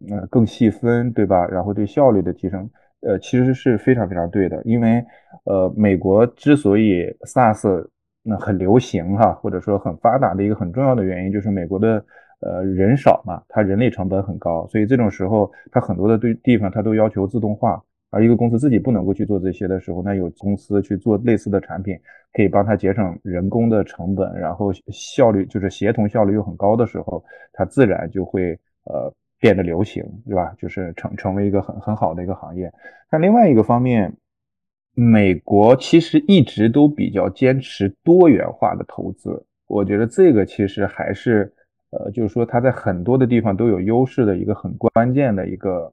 呃更细分，对吧？然后对效率的提升，呃，其实是非常非常对的。因为呃，美国之所以 SaaS 那很流行哈，或者说很发达的一个很重要的原因就是美国的呃人少嘛，它人力成本很高，所以这种时候它很多的对地方它都要求自动化，而一个公司自己不能够去做这些的时候，那有公司去做类似的产品，可以帮它节省人工的成本，然后效率就是协同效率又很高的时候，它自然就会呃变得流行，对吧？就是成成为一个很很好的一个行业。但另外一个方面。美国其实一直都比较坚持多元化的投资，我觉得这个其实还是，呃，就是说它在很多的地方都有优势的一个很关键的一个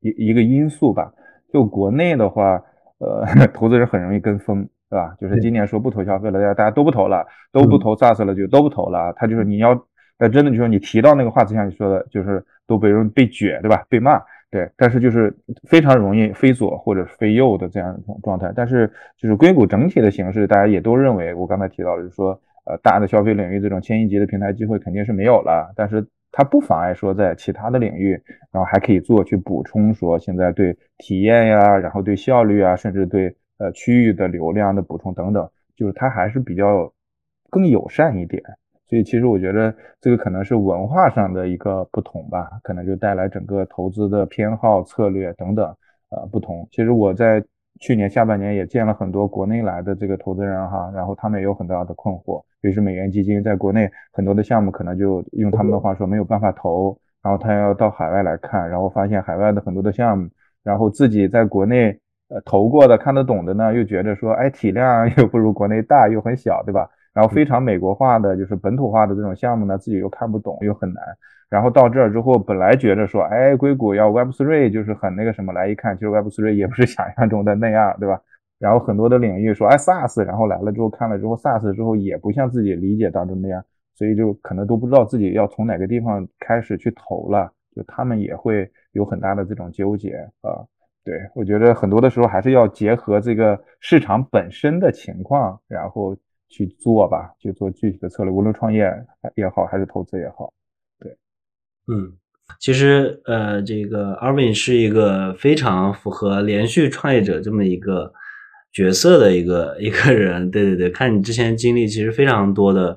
一一个因素吧。就国内的话，呃，投资人很容易跟风，对吧？就是今年说不投消费了，大家大家都不投了，都不投 SaaS 了，就都不投了。他就是你要，那真的就说你提到那个话题，像你说的，就是都被人被撅，对吧？被骂。对，但是就是非常容易非左或者非右的这样一种状态。但是就是硅谷整体的形式，大家也都认为，我刚才提到的，就是说，呃，大的消费领域这种千亿级的平台机会肯定是没有了。但是它不妨碍说，在其他的领域，然后还可以做去补充，说现在对体验呀，然后对效率啊，甚至对呃区域的流量的补充等等，就是它还是比较更友善一点。所以其实我觉得这个可能是文化上的一个不同吧，可能就带来整个投资的偏好策略等等，呃不同。其实我在去年下半年也见了很多国内来的这个投资人哈，然后他们也有很大的困惑，比如说美元基金在国内很多的项目可能就用他们的话说没有办法投，然后他要到海外来看，然后发现海外的很多的项目，然后自己在国内呃投过的看得懂的呢，又觉得说哎体量又不如国内大又很小，对吧？然后非常美国化的就是本土化的这种项目呢，自己又看不懂又很难。然后到这儿之后，本来觉得说，哎，硅谷要 Web Three 就是很那个什么，来一看，其实 Web Three 也不是想象中的那样，对吧？然后很多的领域说，哎，SaaS，然后来了之后看了之后，SaaS 之后也不像自己理解当中那样，所以就可能都不知道自己要从哪个地方开始去投了，就他们也会有很大的这种纠结啊。对我觉得很多的时候还是要结合这个市场本身的情况，然后去做吧，去做具体的策略，无论创业也好，还是投资也好。对嗯，其实呃，这个 Arvin 是一个非常符合连续创业者这么一个角色的一个一个人。对对对，看你之前经历，其实非常多的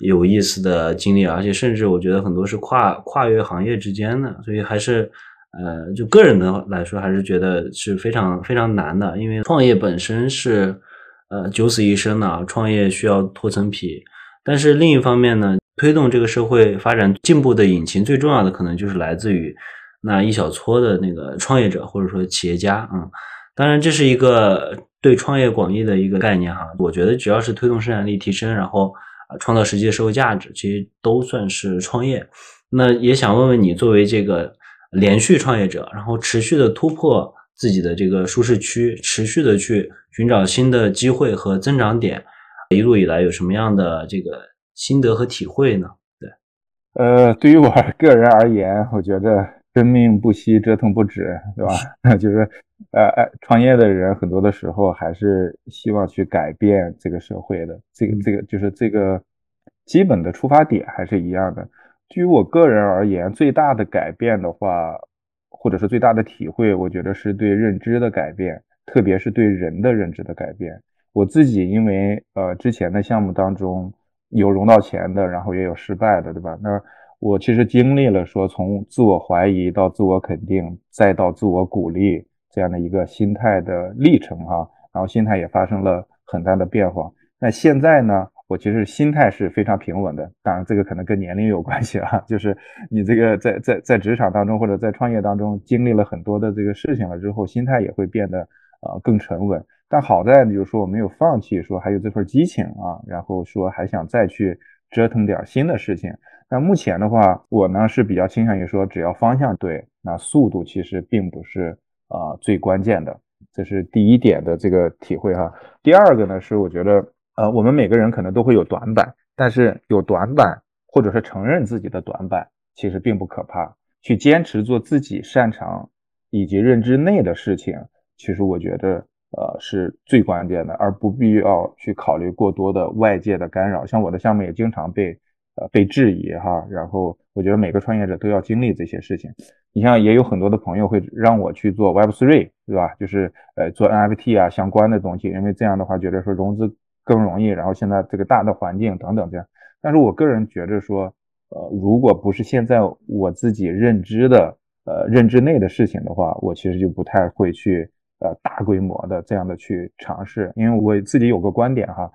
有意思的经历，而且甚至我觉得很多是跨跨越行业之间的，所以还是呃，就个人的来说，还是觉得是非常非常难的，因为创业本身是呃九死一生呢，创业需要脱层皮，但是另一方面呢。推动这个社会发展进步的引擎，最重要的可能就是来自于那一小撮的那个创业者或者说企业家啊。当然，这是一个对创业广义的一个概念哈。我觉得只要是推动生产力提升，然后啊创造实际的社会价值，其实都算是创业。那也想问问你，作为这个连续创业者，然后持续的突破自己的这个舒适区，持续的去寻找新的机会和增长点，一路以来有什么样的这个？心得和体会呢？对，呃，对于我 个人而言，我觉得生命不息，折腾不止，对吧？就是，呃，呃，创业的人很多的时候还是希望去改变这个社会的，这个，这个就是这个基本的出发点还是一样的。对于我个人而言，最大的改变的话，或者是最大的体会，我觉得是对认知的改变，特别是对人的认知的改变。我自己因为呃之前的项目当中。有融到钱的，然后也有失败的，对吧？那我其实经历了说从自我怀疑到自我肯定，再到自我鼓励这样的一个心态的历程哈，然后心态也发生了很大的变化。那现在呢，我其实心态是非常平稳的。当然，这个可能跟年龄有关系啊，就是你这个在在在职场当中或者在创业当中经历了很多的这个事情了之后，心态也会变得呃更沉稳。但好在就是说我没有放弃，说还有这份激情啊，然后说还想再去折腾点新的事情。那目前的话，我呢是比较倾向于说，只要方向对，那速度其实并不是啊最关键的。这是第一点的这个体会哈。第二个呢是我觉得，呃，我们每个人可能都会有短板，但是有短板或者是承认自己的短板，其实并不可怕。去坚持做自己擅长以及认知内的事情，其实我觉得。呃，是最关键的，而不必要去考虑过多的外界的干扰。像我的项目也经常被呃被质疑哈，然后我觉得每个创业者都要经历这些事情。你像也有很多的朋友会让我去做 Web3，对吧？就是呃做 NFT 啊相关的东西，因为这样的话觉得说融资更容易，然后现在这个大的环境等等这样。但是我个人觉着说，呃，如果不是现在我自己认知的呃认知内的事情的话，我其实就不太会去。呃，大规模的这样的去尝试，因为我自己有个观点哈，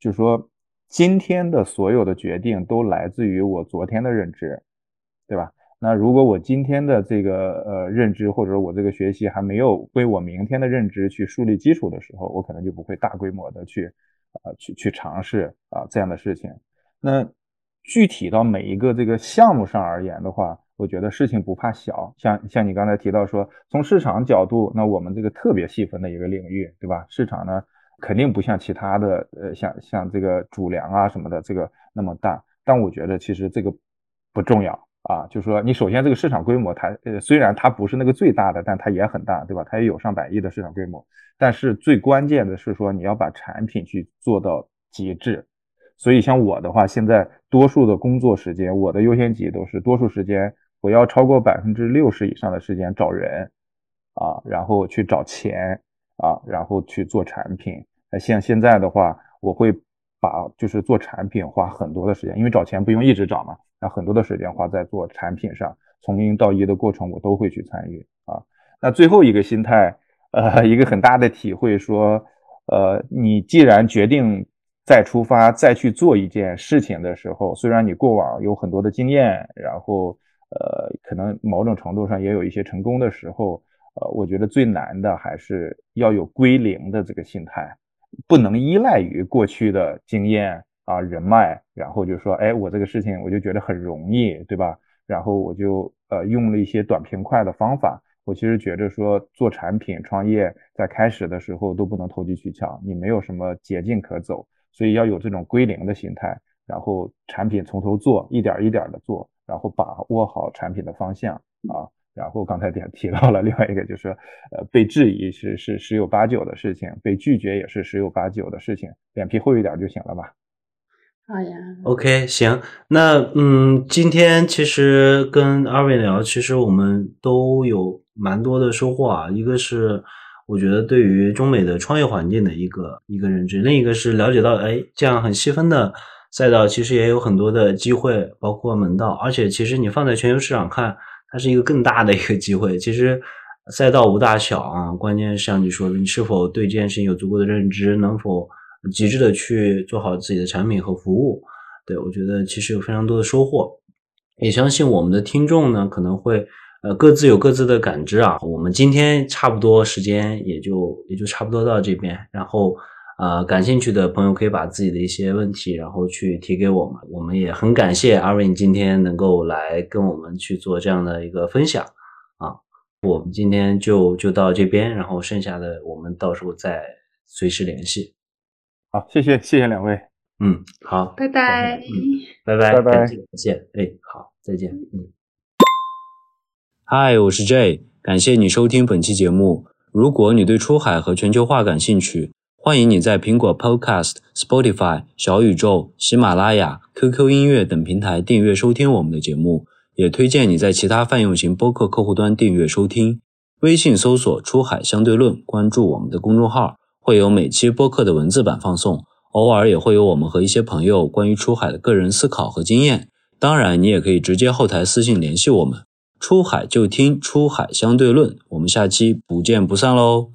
就说今天的所有的决定都来自于我昨天的认知，对吧？那如果我今天的这个呃认知或者我这个学习还没有为我明天的认知去树立基础的时候，我可能就不会大规模的去啊去去尝试啊这样的事情。那具体到每一个这个项目上而言的话。我觉得事情不怕小，像像你刚才提到说，从市场角度，那我们这个特别细分的一个领域，对吧？市场呢，肯定不像其他的，呃，像像这个主粮啊什么的这个那么大。但我觉得其实这个不重要啊，就是说你首先这个市场规模，它呃虽然它不是那个最大的，但它也很大，对吧？它也有上百亿的市场规模。但是最关键的是说，你要把产品去做到极致。所以像我的话，现在多数的工作时间，我的优先级都是多数时间。我要超过百分之六十以上的时间找人，啊，然后去找钱，啊，然后去做产品。像现在的话，我会把就是做产品花很多的时间，因为找钱不用一直找嘛，那很多的时间花在做产品上，从零到一的过程我都会去参与啊。那最后一个心态，呃，一个很大的体会说，呃，你既然决定再出发、再去做一件事情的时候，虽然你过往有很多的经验，然后呃，可能某种程度上也有一些成功的时候，呃，我觉得最难的还是要有归零的这个心态，不能依赖于过去的经验。啊，人脉，然后就说，哎，我这个事情我就觉得很容易，对吧？然后我就呃用了一些短平快的方法。我其实觉得说做产品创业，在开始的时候都不能投机取巧，你没有什么捷径可走，所以要有这种归零的心态，然后产品从头做，一点一点的做，然后把握好产品的方向啊。然后刚才点 提到了另外一个，就是呃被质疑是是十有八九的事情，被拒绝也是十有八九的事情，脸皮厚一点就行了吧。好呀，OK，行，那嗯，今天其实跟二位聊，其实我们都有蛮多的收获啊。一个是我觉得对于中美的创业环境的一个一个认知，另一个是了解到，哎，这样很细分的赛道其实也有很多的机会，包括门道，而且其实你放在全球市场看，它是一个更大的一个机会。其实赛道无大小啊，关键像你说的，你是否对这件事情有足够的认知，能否。极致的去做好自己的产品和服务，对我觉得其实有非常多的收获，也相信我们的听众呢可能会呃各自有各自的感知啊。我们今天差不多时间也就也就差不多到这边，然后呃感兴趣的朋友可以把自己的一些问题然后去提给我们，我们也很感谢阿瑞今天能够来跟我们去做这样的一个分享啊。我们今天就就到这边，然后剩下的我们到时候再随时联系。好，谢谢谢谢两位，嗯，好，拜拜，拜拜拜拜，再见，哎，好，再见，嗯。嗨，我是 J，感谢你收听本期节目。如果你对出海和全球化感兴趣，欢迎你在苹果 Podcast、Spotify、小宇宙、喜马拉雅、QQ 音乐等平台订阅收听我们的节目，也推荐你在其他泛用型播客客户端订阅收听。微信搜索“出海相对论”，关注我们的公众号。会有每期播客的文字版放送，偶尔也会有我们和一些朋友关于出海的个人思考和经验。当然，你也可以直接后台私信联系我们。出海就听出海相对论，我们下期不见不散喽